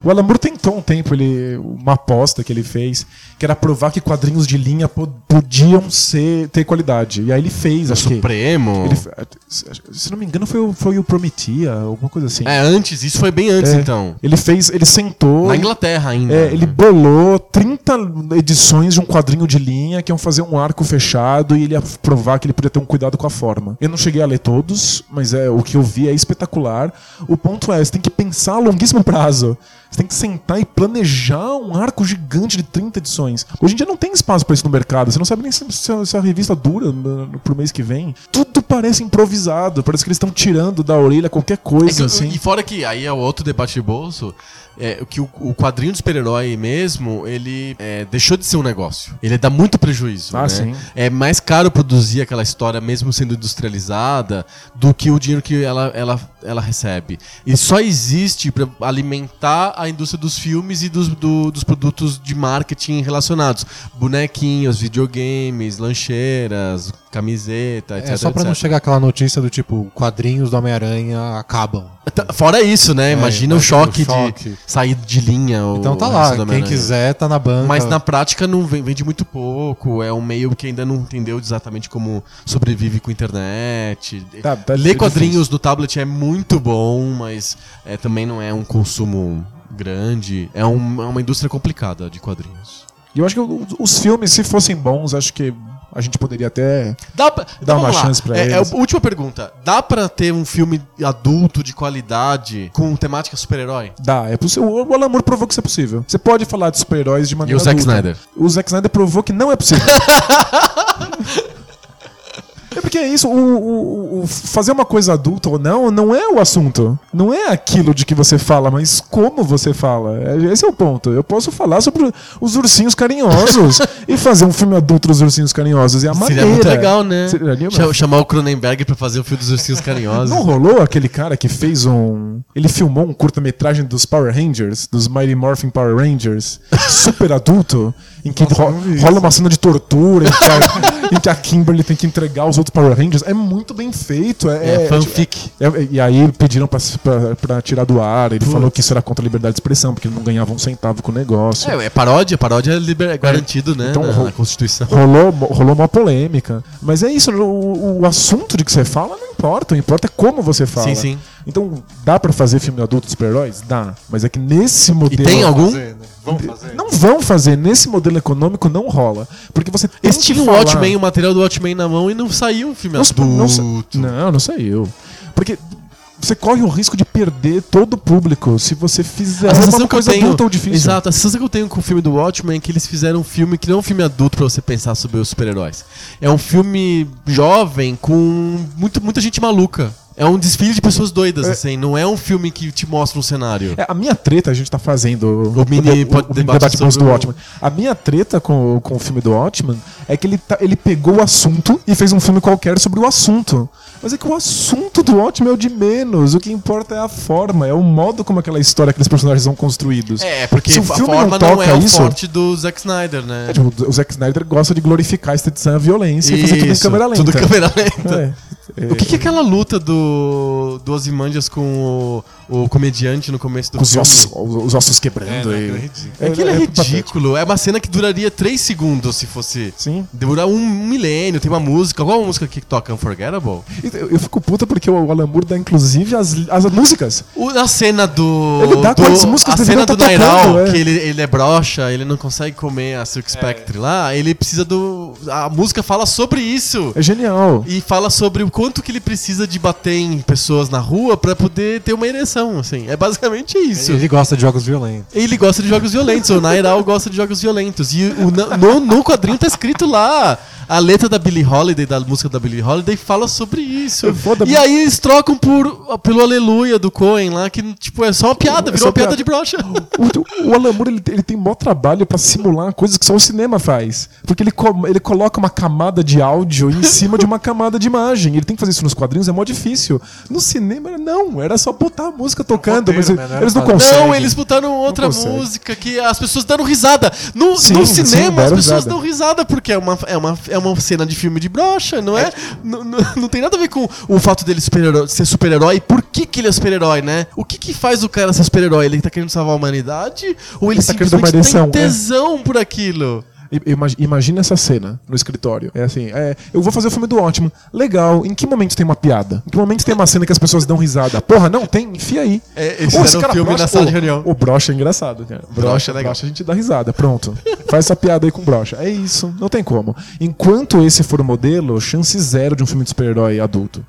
O Alan Moore tentou um tempo, ele, uma aposta que ele fez, que era provar que quadrinhos de linha po- podiam ser, ter qualidade. E aí ele fez, que. Supremo. Ele, fe- se não me engano, foi, o- foi o Prometia, alguma coisa assim. É, antes, isso foi bem antes É. então. Ele fez, ele sentou. Na Inglaterra ainda. É, ele bolou 30 edições de um quadrinho de linha que iam fazer um arco fechado e ele ia provar que ele podia ter um cuidado com a forma. Eu não cheguei a ler todos, mas é o que eu vi é espetacular. O ponto é, você tem que pensar a longuíssimo prazo. Você tem que sentar e planejar um arco gigante de 30 edições. Hoje em dia não tem espaço pra isso no mercado. Você não sabe nem se, se a, se a revista dura no, no- pro mês que vem. Tudo parece improvisado. Parece que eles estão tirando da orelha qualquer É que- coisa, assim. E fora que aí é o outro debate de bolso, é que o, o quadrinho de super-herói mesmo, ele é, deixou de ser um negócio. Ele dá muito prejuízo. Ah, né? sim. É mais caro produzir aquela história, mesmo sendo industrializada, do que o dinheiro que ela, ela, ela recebe. E só existe para alimentar a indústria dos filmes e dos, do- dos produtos de marketing relacionados. Bonequinhos, videogames, lancheiras, camiseta, etc. É só pra não chegar aquela notícia do tipo, quadrinhos do Homem-Aranha acabam. Tá- Fora isso, né? imagina o choque, o choque. de sair de linha. Então tá lá, do quem quiser tá na banca. Mas na prática não ven- vende muito pouco. É um meio que ainda não entendeu exatamente como sobrevive com a internet. Tá- tá Ler difícil. quadrinhos no tablet é muito bom, mas é, também não é um consumo grande. É, um- é uma indústria complicada de quadrinhos. E eu acho que os filmes, se fossem bons, acho que A gente poderia até. Dá pra, vamos uma lá. chance pra é, é eles. a última pergunta. Dá pra ter um filme adulto de qualidade com temática super-herói? Dá, é possível. O Alan Moore provou que isso é possível. Você pode falar de super-heróis de E maneira o Zack adulta. Snyder? O Zack Snyder provou que não é possível. É porque é isso, o, o- o- fazer uma coisa adulta ou não, não é o assunto. Não é aquilo de que você fala, mas como você fala. É- Esse é o ponto. Eu posso falar sobre os ursinhos carinhosos e fazer um filme adulto dos ursinhos carinhosos. E a Seria maneira. muito legal, né? Seria Chamar o Cronenberg pra fazer o filme dos ursinhos carinhosos. Não rolou aquele cara que fez um. Ele filmou um curta-metragem dos Power Rangers, dos Mighty Morphin Power Rangers, super adulto, em que ro- rola uma cena de tortura, em que, em que a Kimberly tem que entregar os outros Power Rangers. É muito bem feito. É, É, fanfic. é- e aí pediram pra, pra, pra tirar do ar. Ele falou que isso era contra a liberdade de expressão, porque ele não ganhava um centavo com o negócio. É, é paródia, paródia é, é garantido, né? Então, na, ro- na Constituição. Rolou, rolou uma polêmica. Mas é isso, o, o assunto de que você fala não importa. O que importa é como você fala. Sim, sim. Então, dá pra fazer filme adulto de super-heróis? Dá. Mas é que nesse E modelo. tem algum? Fazer, né? Vamos fazer. Não vão fazer. Nesse modelo econômico não rola. Porque você tem Eles tinham o Watchmen, o material do Watchmen na mão e não saiu um filme Não, adulto. não, sa- não, não saiu. Porque você corre o risco de perder todo o público se você fizer uma coisa tenho, adulta ou difícil. Exato, a sensação que eu tenho com o filme do Watchmen é que eles fizeram um filme que não é um filme adulto pra você pensar sobre os super-heróis. É um filme jovem com muito, muita gente maluca. É um desfile de pessoas doidas, assim. Não é um filme que te mostra um cenário. É, a minha treta, a gente tá fazendo O mini o, o, o debate debate do Watchmen. A minha treta com, com o filme do Watchmen é que ele, tá- ele pegou o assunto e fez um filme qualquer sobre o assunto. Mas é que o assunto do Watchmen é o de menos. O que importa é a forma, é o modo como aquela história, aqueles personagens são construídos. É, porque Se o a filme forma não não, toca é o isso- forte do Zack Snyder, né? É, tipo, o Zack Snyder gosta de glorificar a estetização e a violência e fazer tudo em Isso, câmera lenta. Tudo em câmera lenta. É. O que, que é aquela luta do, do Ozymandias com o, o comediante no começo do Com os filme? ossos, os ossos É, quebrando. né, e- aquilo é ridículo. Aquilo é, patético. ridículo. É uma cena que duraria 3 segundos se fosse. Sim. Demorar um milênio, tem uma música. Qual a música que toca Unforgettable? Eu, eu fico puta porque o Alan Moore dá inclusive as, as músicas. O, a cena do. Ele dá do quantas músicas A cena do tá Nairal, tocando, é. que ele, ele é broxa, ele não consegue comer a Silk Spectre lá. Ele precisa do. A música fala sobre isso. É genial. E fala sobre o quanto que ele precisa de bater em pessoas na rua pra poder ter uma ereção, assim. É basicamente isso. Ele gosta de jogos violentos. Ele gosta de jogos violentos, o Nairal gosta de jogos violentos. E o, no, no quadrinho tá escrito lá. A letra da Billie Holiday, da música da Billie Holiday, fala sobre isso. Foda, e aí eles trocam por, pelo Aleluia do Cohen lá, que tipo, é só uma piada, É virou uma piada piada. de brocha. O, o Alan Moore ele, ele tem mó trabalho pra simular coisas que só o cinema faz. Porque ele, ele coloca uma camada de áudio em cima de uma camada de imagem. Ele tem que fazer isso nos quadrinhos, é mó difícil. No cinema, não. Era só botar a música tocando. roteiro, mas né? Eles não conseguem. Não, eles botaram outra música que as pessoas dando risada. No, Sim, no sim, cinema, as deram pessoas risada. dão risada porque é uma, é, uma, é uma cena de filme de brocha, não é? Não, não, não tem nada a ver com o fato dele super ser super-herói e por que, que ele é super-herói, né? O que, que faz o cara ser super-herói? Ele tá querendo salvar a humanidade? Ou ele, Ele tá simplesmente tem é. tesão por aquilo? Imagina essa cena no escritório. É assim, é, eu vou fazer o filme do ótimo. Legal, em que momento tem uma piada? Em que momento tem uma cena que as pessoas dão risada? Porra, não, tem, enfia aí. É, eles Ô, fizeram um filme brocha- na sala de reunião. O brocha é engraçado, cara. Brocha, Brocha é legal. brocha a gente dá risada, pronto. Faz essa piada aí com brocha. É isso, não tem como. Enquanto esse for o modelo, chance zero de um filme de super-herói adulto.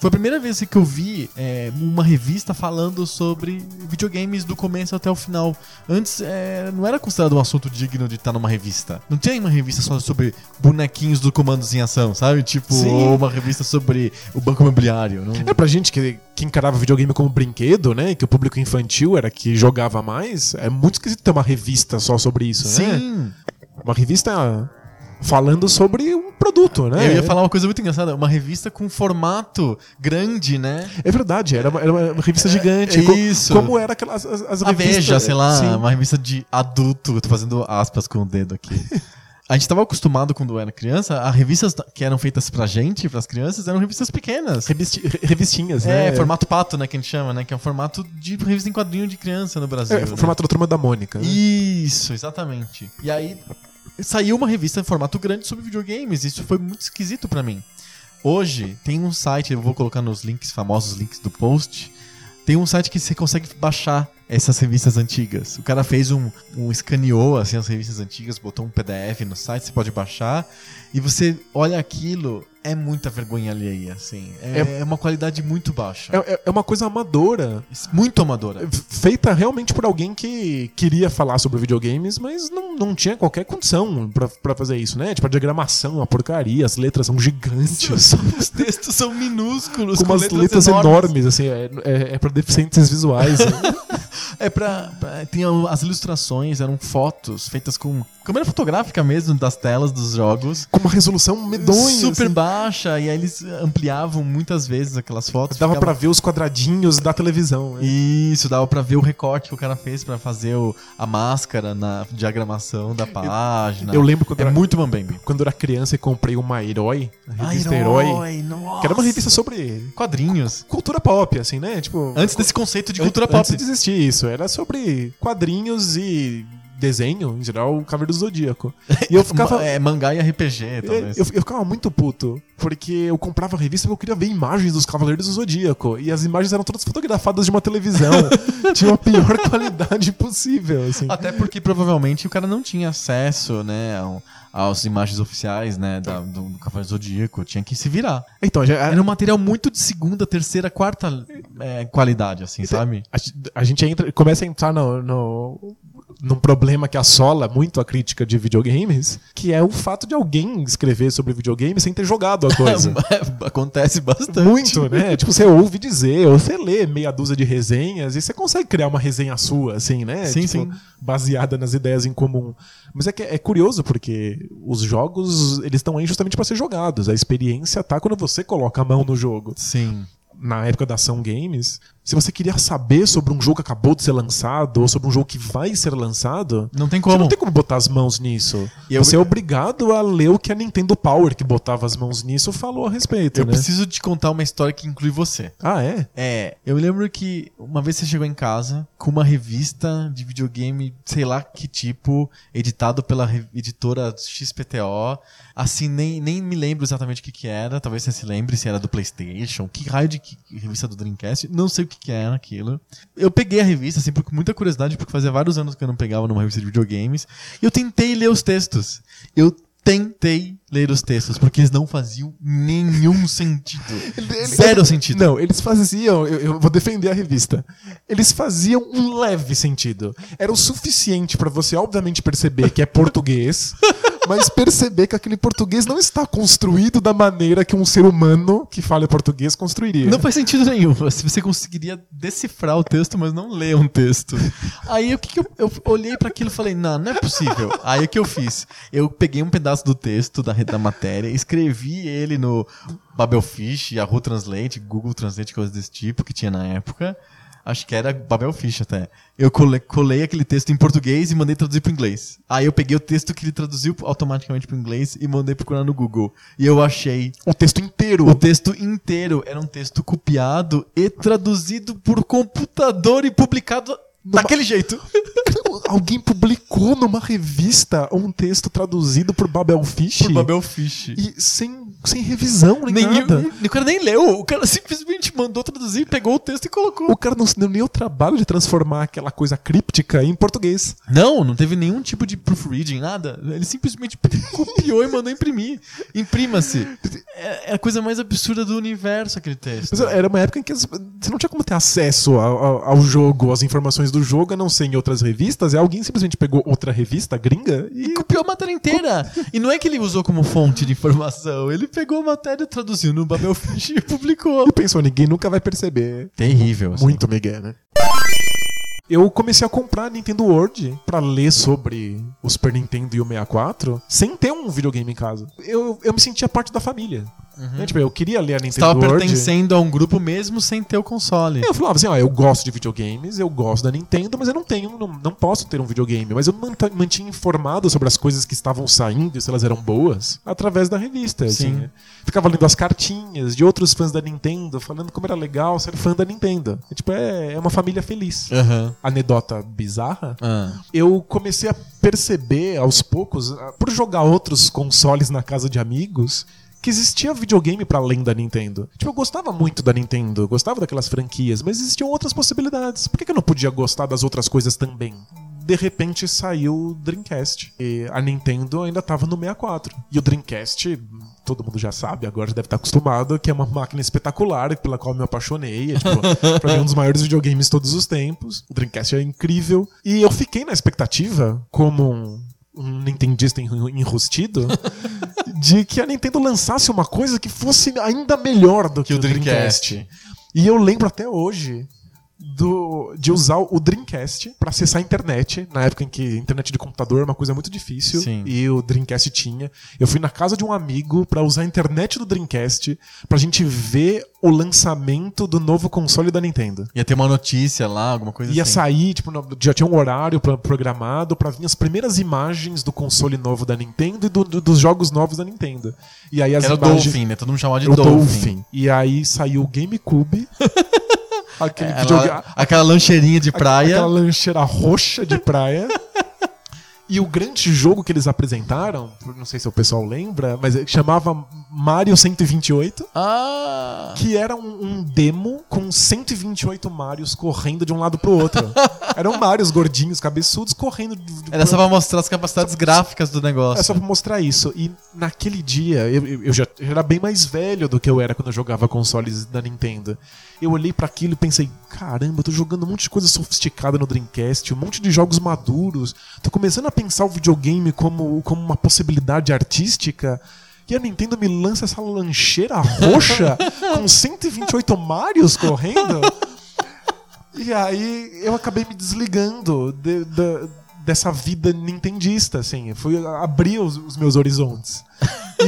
Foi a primeira vez que eu vi é, uma revista falando sobre videogames do começo até o final. Antes é, não era considerado um assunto digno de estar numa revista. Não tinha uma revista só sobre bonequinhos do comandos em ação, sabe? Tipo, Sim. ou uma revista sobre o banco imobiliário. Não... É pra gente que, que encarava videogame como brinquedo, né? Que o público infantil era que jogava mais. É muito esquisito ter uma revista só sobre isso, né? Sim. Uma revista falando sobre um produto, né? Eu ia falar uma coisa muito engraçada. Uma revista com formato grande, né? É verdade, era uma, era uma revista gigante. é isso. Como era aquelas as, as A revistas. Veja, sei lá, Sim. uma revista de adulto. Eu tô fazendo aspas com o dedo aqui. A gente tava acostumado quando era criança, a revistas que eram feitas pra gente, pras crianças, eram revistas pequenas. Revisti- re- revistinhas, É, né? formato pato, né, que a gente chama, né? Que é um formato de revista em quadrinho de criança no Brasil. É, né? formato da turma da Mônica. né? Isso, exatamente. E aí saiu uma revista em formato grande sobre videogames. Isso foi muito esquisito pra mim. Hoje tem um site, eu vou colocar nos links, famosos links do post. Tem um site que você consegue baixar essas revistas antigas. O cara fez um, um escaneou assim as revistas antigas, botou um PDF no site, você pode baixar e você olha aquilo, é muita vergonha alheia, assim. É, é uma qualidade muito baixa. É, é- é uma coisa amadora, Muito amadora. feita realmente por alguém que queria falar sobre videogames, mas não, não tinha qualquer condição pra, pra fazer isso, né? Tipo, a diagramação, é uma porcaria, as letras são gigantes. Os textos são minúsculos, Com umas letras, enormes, assim, é, é, é pra deficientes visuais. né? É pra, pra- Tem as ilustrações, eram fotos feitas com câmera fotográfica mesmo das telas dos jogos. Uma resolução medonha. super assim. baixa, e aí eles ampliavam muitas vezes aquelas fotos. Dava ficava- pra ver os quadradinhos da televisão. né? Isso, dava pra ver o recorte que o cara fez pra fazer o- a máscara na diagramação da página. Eu lembro quando, É era, muito Mambembe. quando eu era criança e comprei uma Herói, a revista Herói, nossa. que era uma revista sobre Quadrinhos. cultura pop, assim, né? Tipo, Antes desse conceito de cultura Antes pop. de existir isso, era sobre quadrinhos e desenho, em geral, o Cavaleiro do Zodíaco. E eu ficava... Ma- É, mangá e RPG, talvez. Eu, eu ficava muito puto, porque eu comprava a revista porque eu queria ver imagens dos Cavaleiros do Zodíaco. E as imagens eram todas fotografadas de uma televisão. Tinha a pior qualidade possível, assim. Até porque provavelmente o cara não tinha acesso, né, às imagens oficiais, né, da- do, do Cavaleiro Zodíaco. Tinha que se virar. Então, já, Era um material muito de segunda, terceira, quarta é, qualidade, assim, sabe? a, a gente entra, começa a entrar no, no, num problema que assola muito a crítica de videogames, que é o fato de alguém escrever sobre videogame sem ter jogado a coisa. Acontece bastante. Muito, né? Tipo, você ouve dizer, ou você lê meia dúzia de resenhas e você consegue criar uma resenha sua, assim, né? Sim, Tipo, sim. Baseada nas ideias em comum. Mas é que é curioso, porque os jogos, eles estão aí justamente para ser jogados. A experiência tá quando você coloca a mão no jogo. Sim. Na época da Ação Games, se você queria saber sobre um jogo que acabou de ser lançado, ou sobre um jogo que vai ser lançado, Não tem você como. não tem como botar as mãos nisso. E eu- Você é obrigado a ler o que a Nintendo Power, que botava as mãos nisso, falou a respeito, Eu né? preciso te contar uma história que inclui você. Ah, é? É, eu lembro que uma vez você chegou em casa com uma revista de videogame, sei lá que tipo, editado pela editora XPTO. Assim, nem, nem me lembro exatamente o que, que era. Talvez você se lembre se era do PlayStation. Que raio de que- revista do Dreamcast? Não sei o que, que era aquilo. Eu peguei a revista, assim, por com muita curiosidade, porque fazia vários anos que eu não pegava numa revista de videogames. E eu tentei ler os textos. Eu tentei ler os textos, porque eles não faziam nenhum sentido. Zero sentido. Não, eles faziam. Eu, eu vou defender a revista. Eles faziam um leve sentido. Era o suficiente pra você, obviamente, perceber que é português, mas perceber que aquele português não está construído da maneira que um ser humano que fala português construiria. Não faz sentido nenhum. Você conseguiria decifrar o texto, mas não ler um texto. Aí o que, que eu, eu olhei pra aquilo e falei, não, não é possível. Aí o que eu fiz? Eu peguei um pedaço do texto da, da matéria, escrevi ele no Babelfish, Yahoo Translate, Google Translate, coisas desse tipo que tinha na época. Acho que era Babelfish até. Eu cole- colei aquele texto em português e mandei traduzir pro inglês. Aí eu peguei o texto que ele traduziu automaticamente pro inglês e mandei procurar no Google. E eu achei O texto inteiro. o texto inteiro era um texto copiado e traduzido por computador e publicado daquele jeito. Alguém publicou numa revista um texto traduzido por Babelfish Por Babelfish. e sem, sem revisão nem, Nem, nada. o cara nem leu, o cara simplesmente mandou traduzir, pegou o texto e colocou. O cara não se deu nem o trabalho de transformar aquela coisa críptica em português. Não, não teve nenhum tipo de proofreading, nada. Ele simplesmente copiou e mandou imprimir. Imprima-se. É é a coisa mais absurda do universo aquele texto. Mas era uma época em que você não tinha como ter acesso ao, ao- ao jogo, às informações do jogo, a não ser em outras revistas. E alguém simplesmente pegou outra revista gringa E e. copiou a matéria inteira. E não é que ele usou como fonte de informação. Ele pegou a matéria, traduziu no Babelfish e publicou. E pensou, ninguém nunca vai perceber. Terrível. assim. Muito Miguel, né? Eu comecei a comprar a Nintendo World pra ler sobre o Super Nintendo e o 64 sem ter um videogame em casa. Eu, eu me sentia parte da família. Né? Tipo, eu queria ler a Nintendo Estava World. pertencendo a um grupo mesmo sem ter o console. Eu falava assim, ó, eu gosto de videogames, eu gosto da Nintendo, mas eu não tenho, não, não posso ter um videogame. Mas eu mantinha informado sobre as coisas que estavam saindo e se elas eram boas através da revista. Assim. Sim. Ficava lendo as cartinhas de outros fãs da Nintendo, falando como era legal ser fã da Nintendo. E, tipo, é, é uma família feliz. Aham. Anedota bizarra. Ah. Eu comecei a perceber aos poucos, ah, por jogar outros consoles na casa de amigos, que existia videogame para além da Nintendo. Tipo, eu gostava muito da Nintendo, gostava daquelas franquias, mas existiam outras possibilidades. Por que, eu não podia gostar das outras coisas também? De repente saiu o Dreamcast. E a Nintendo ainda tava no 64. E o Dreamcast, todo mundo já sabe, agora já deve estar acostumado, que é uma máquina espetacular pela qual eu me apaixonei. É, tipo, pra mim, um dos maiores videogames de todos os tempos. O Dreamcast é incrível. E eu fiquei na expectativa, como um um nintendista enru- enrustido, de que a Nintendo lançasse uma coisa que fosse ainda melhor do que, Que o o Dreamcast. Dreamcast. E eu lembro até hoje do, de usar o Dreamcast pra acessar a internet, na época em que internet de computador era uma coisa muito difícil, Sim. e o Dreamcast tinha. Eu fui na casa de um amigo pra usar a internet do Dreamcast pra gente ver o lançamento do novo console da Nintendo. Ia ter uma notícia lá, alguma coisa Ia assim. sair, tipo, já tinha um horário programado pra vir as primeiras imagens do console novo da Nintendo e do- do- dos jogos novos da Nintendo. E aí as Era o imagens... Dolphin, né? Todo mundo chamava de o Dolphin. Dolphin. E aí saiu o GameCube. aquele Ela- videogame- aquela lancheirinha de praia. Aquela lancheira roxa de praia. E o grande jogo que eles apresentaram, não sei se o pessoal lembra, mas chamava Mario 128, Ah! que era um, um demo com 128 Marios correndo de um lado pro outro. Eram Marios gordinhos, cabeçudos, correndo de, de Era só pra mostrar as capacidades gráficas do negócio. é só pra mostrar isso. E naquele dia, eu, eu- eu já era bem mais velho do que eu era quando eu jogava consoles da Nintendo. Eu olhei pra aquilo e pensei: caramba, eu tô jogando um monte de coisa sofisticada no Dreamcast, um monte de jogos maduros. Tô começando a pensar o videogame como, como uma possibilidade artística. E a Nintendo me lança essa lancheira roxa com 128 Marios correndo. E aí eu acabei me desligando de- da- dessa vida nintendista, assim. Fui abrir os, os meus horizontes.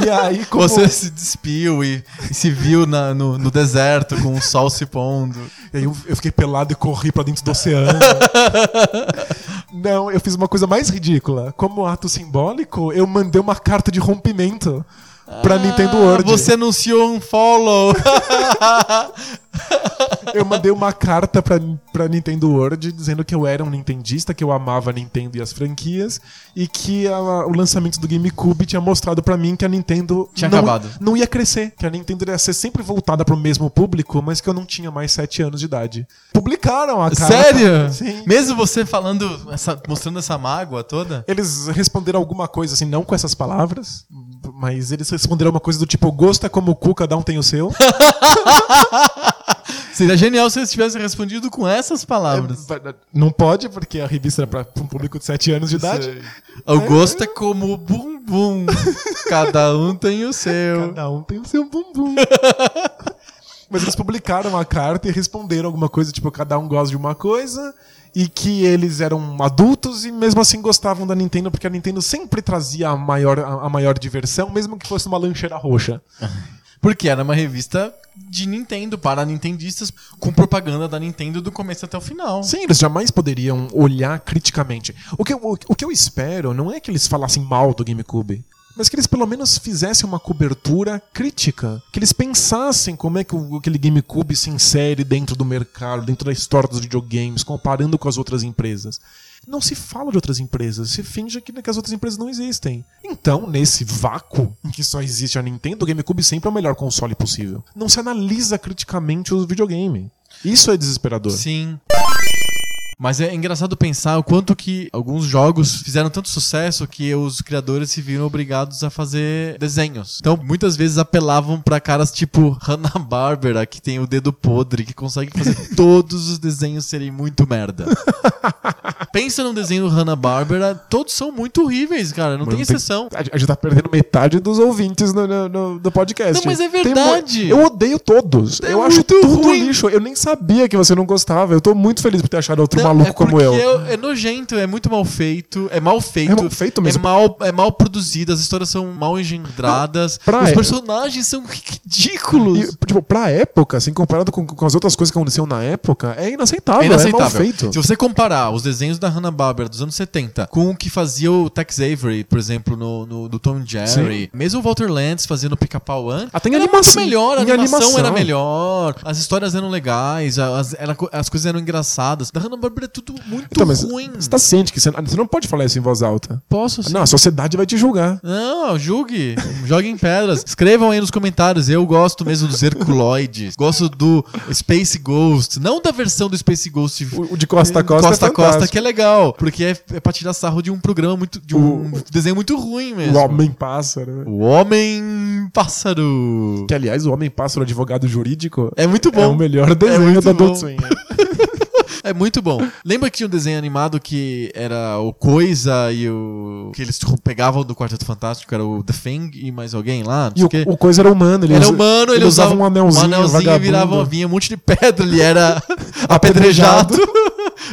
E aí, como... Você se despiu e, e se viu na- no, no deserto com o sol se pondo. E aí eu, eu fiquei pelado e corri pra dentro do oceano. Não, eu fiz uma coisa mais ridícula. Como ato simbólico, eu mandei uma carta de rompimento pra Nintendo World. Ah, Você anunciou um follow. Eu mandei uma carta pra, pra Nintendo World dizendo que eu era um nintendista, que eu amava a Nintendo e as franquias, e que a- o lançamento do GameCube tinha mostrado pra mim que a Nintendo Tinha não, acabado. não ia crescer, que a Nintendo ia ser sempre voltada pro mesmo público, mas que eu não tinha mais 7 anos de idade. Publicaram a carta. Sério? Sim. Mesmo você falando, essa- mostrando essa mágoa toda? Eles responderam alguma coisa, assim, não com essas palavras, mas eles responderam uma coisa do tipo: gosto é como o cu, cada um tem o seu. Seria genial se eles tivessem respondido com essas palavras. Não pode, porque a revista era pra pra um público de 7 anos de idade. O gosto é como o bumbum. Cada um tem o seu. Cada um tem o seu bumbum. Mas eles publicaram a carta e responderam alguma coisa, tipo, cada um gosta de uma coisa. E que eles eram adultos e mesmo assim gostavam da Nintendo, porque a Nintendo sempre trazia a maior, a, a maior diversão, mesmo que fosse uma lancheira roxa. Porque era uma revista de Nintendo, para nintendistas, com propaganda da Nintendo do começo até o final. Sim, eles jamais poderiam olhar criticamente. O que, eu, o, o que eu espero não é que eles falassem mal do GameCube, mas que eles pelo menos fizessem uma cobertura crítica. Que eles pensassem como é que o, aquele GameCube se insere dentro do mercado, dentro da história dos videogames, comparando com as outras empresas. Não se fala de outras empresas, se finge que, que as outras empresas não existem. Então, nesse vácuo em que só existe a Nintendo, o GameCube sempre é o melhor console possível. Não se analisa criticamente o videogame. Isso é desesperador. Sim. Mas é engraçado pensar o quanto que alguns jogos fizeram tanto sucesso que os criadores se viram obrigados a fazer desenhos. Então, muitas vezes apelavam pra caras tipo Hanna-Barbera, que tem o dedo podre, que consegue fazer todos os desenhos serem muito merda. Pensa num desenho do Hanna-Barbera, todos são muito horríveis, cara, não Mas tem exceção. A gente tá perdendo metade dos ouvintes no, no, no- do podcast. Não, mas é Tem verdade. eu odeio todos. É eu acho tudo ruim. lixo. Eu nem sabia que você não gostava. Eu tô muito feliz por ter achado outro Não, maluco é como eu. É, é nojento, é muito mal feito, é mal feito. É mal feito mesmo. É mal, é mal produzido, as histórias são mal engendradas, pra- os personagens são ridículos. E, tipo, pra época, assim, comparado com, com as outras coisas que aconteciam na época, é inaceitável. É É, mal inaceitável. feito. Se você comparar os desenhos da Hanna-Barbera dos anos 70 com o que fazia o Tex Avery, por exemplo, no, no do Tom Jerry, mesmo o Walter Lantz fazendo Pica-Pau antes, Até em era animação- melhor, a em animação, animação. era melhor, as histórias eram legais, as, era- as coisas eram engraçadas. Da Hanna-Barbera é tudo muito Então, ruim. você tá ciente que você, você não pode falar isso em voz alta. Posso sim. Não, a sociedade vai te julgar. Não, julgue. Joguem pedras. Escrevam aí nos comentários. Eu gosto mesmo dos Herculoides. Gosto do Space Ghost. Não da versão do Space Ghost O, o de costa a costa, Costa é Costa, que é legal. Porque é, é pra tirar sarro de um programa muito. de um desenho muito ruim mesmo. O Homem-Pássaro. né? O Homem Pássaro. Que, aliás, o Homem-Pássaro advogado jurídico É muito é bom. o melhor desenho muito da Adult. Swim. É muito bom. Lembra que tinha um desenho animado que era o Coisa e o. que eles tipo, pegavam do Quarteto Fantástico, era o The Thing e mais alguém lá? E o, o coisa era humano. Ele Era usa- humano, ele, usava um anelzinho, um anelzinho e vagabundo. virava, vinha um monte de pedra, ele era apedrejado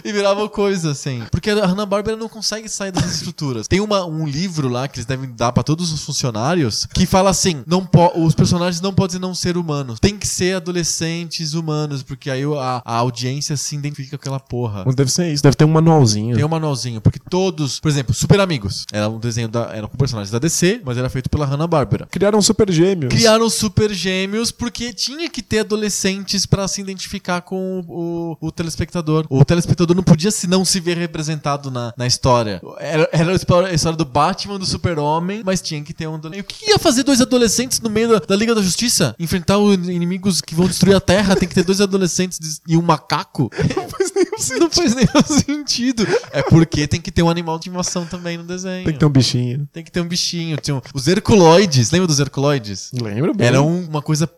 e virava coisa, assim. Porque a Hanna-Barbera não consegue sair dessas estruturas. Tem uma, um livro lá que eles devem dar pra todos os funcionários que fala assim: não os personagens não podem não ser humanos. Tem que ser adolescentes humanos, porque aí a, a audiência se identifica com aquela porra. Mas deve ser isso, deve ter um manualzinho. Tem um manualzinho, porque todos, por exemplo, Super Amigos, era um desenho da, era com personagens da DC, mas era feito pela Hanna-Barbera. Criaram super gêmeos. Criaram super gêmeos porque tinha que ter adolescentes pra se identificar com o, o- o telespectador. O telespectador não podia se não se ver representado na, na história. Era, era a história do Batman, do super-homem, mas tinha que ter um adolescente. O que ia fazer dois adolescentes no meio da, da Liga da Justiça? Enfrentar os inimigos que vão destruir a Terra? Tem que ter dois adolescentes e um macaco? Não faz nenhum sentido. Não faz nenhum sentido. É porque tem que ter um animal de estimação também no desenho. Tem que ter um bichinho. Tem que ter um bichinho. Tinha um- Os Herculoides, lembra dos Herculoides? Lembra bem? Era um- uma coisa,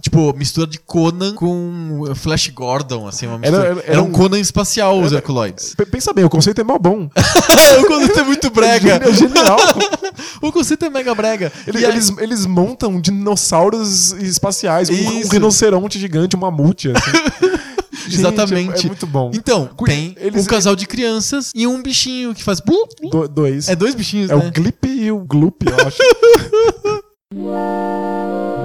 tipo, mistura de Conan com Flash Gordon, assim, uma mistura. Era- Era, era- era um Conan espacial, os Herculoides. Pensa bem, o conceito é mó bom. o conceito é muito brega. É genial. o conceito é mega brega. Eles, E aí- eles, eles montam dinossauros espaciais, um, um rinoceronte gigante, um mamute. assim. Gente, é Exatamente. É muito bom. Então, tem Eles... um casal de crianças e um bichinho que faz. Blu, blu. Do, dois. É dois bichinhos, é né? o Glip e o Gloop, eu acho.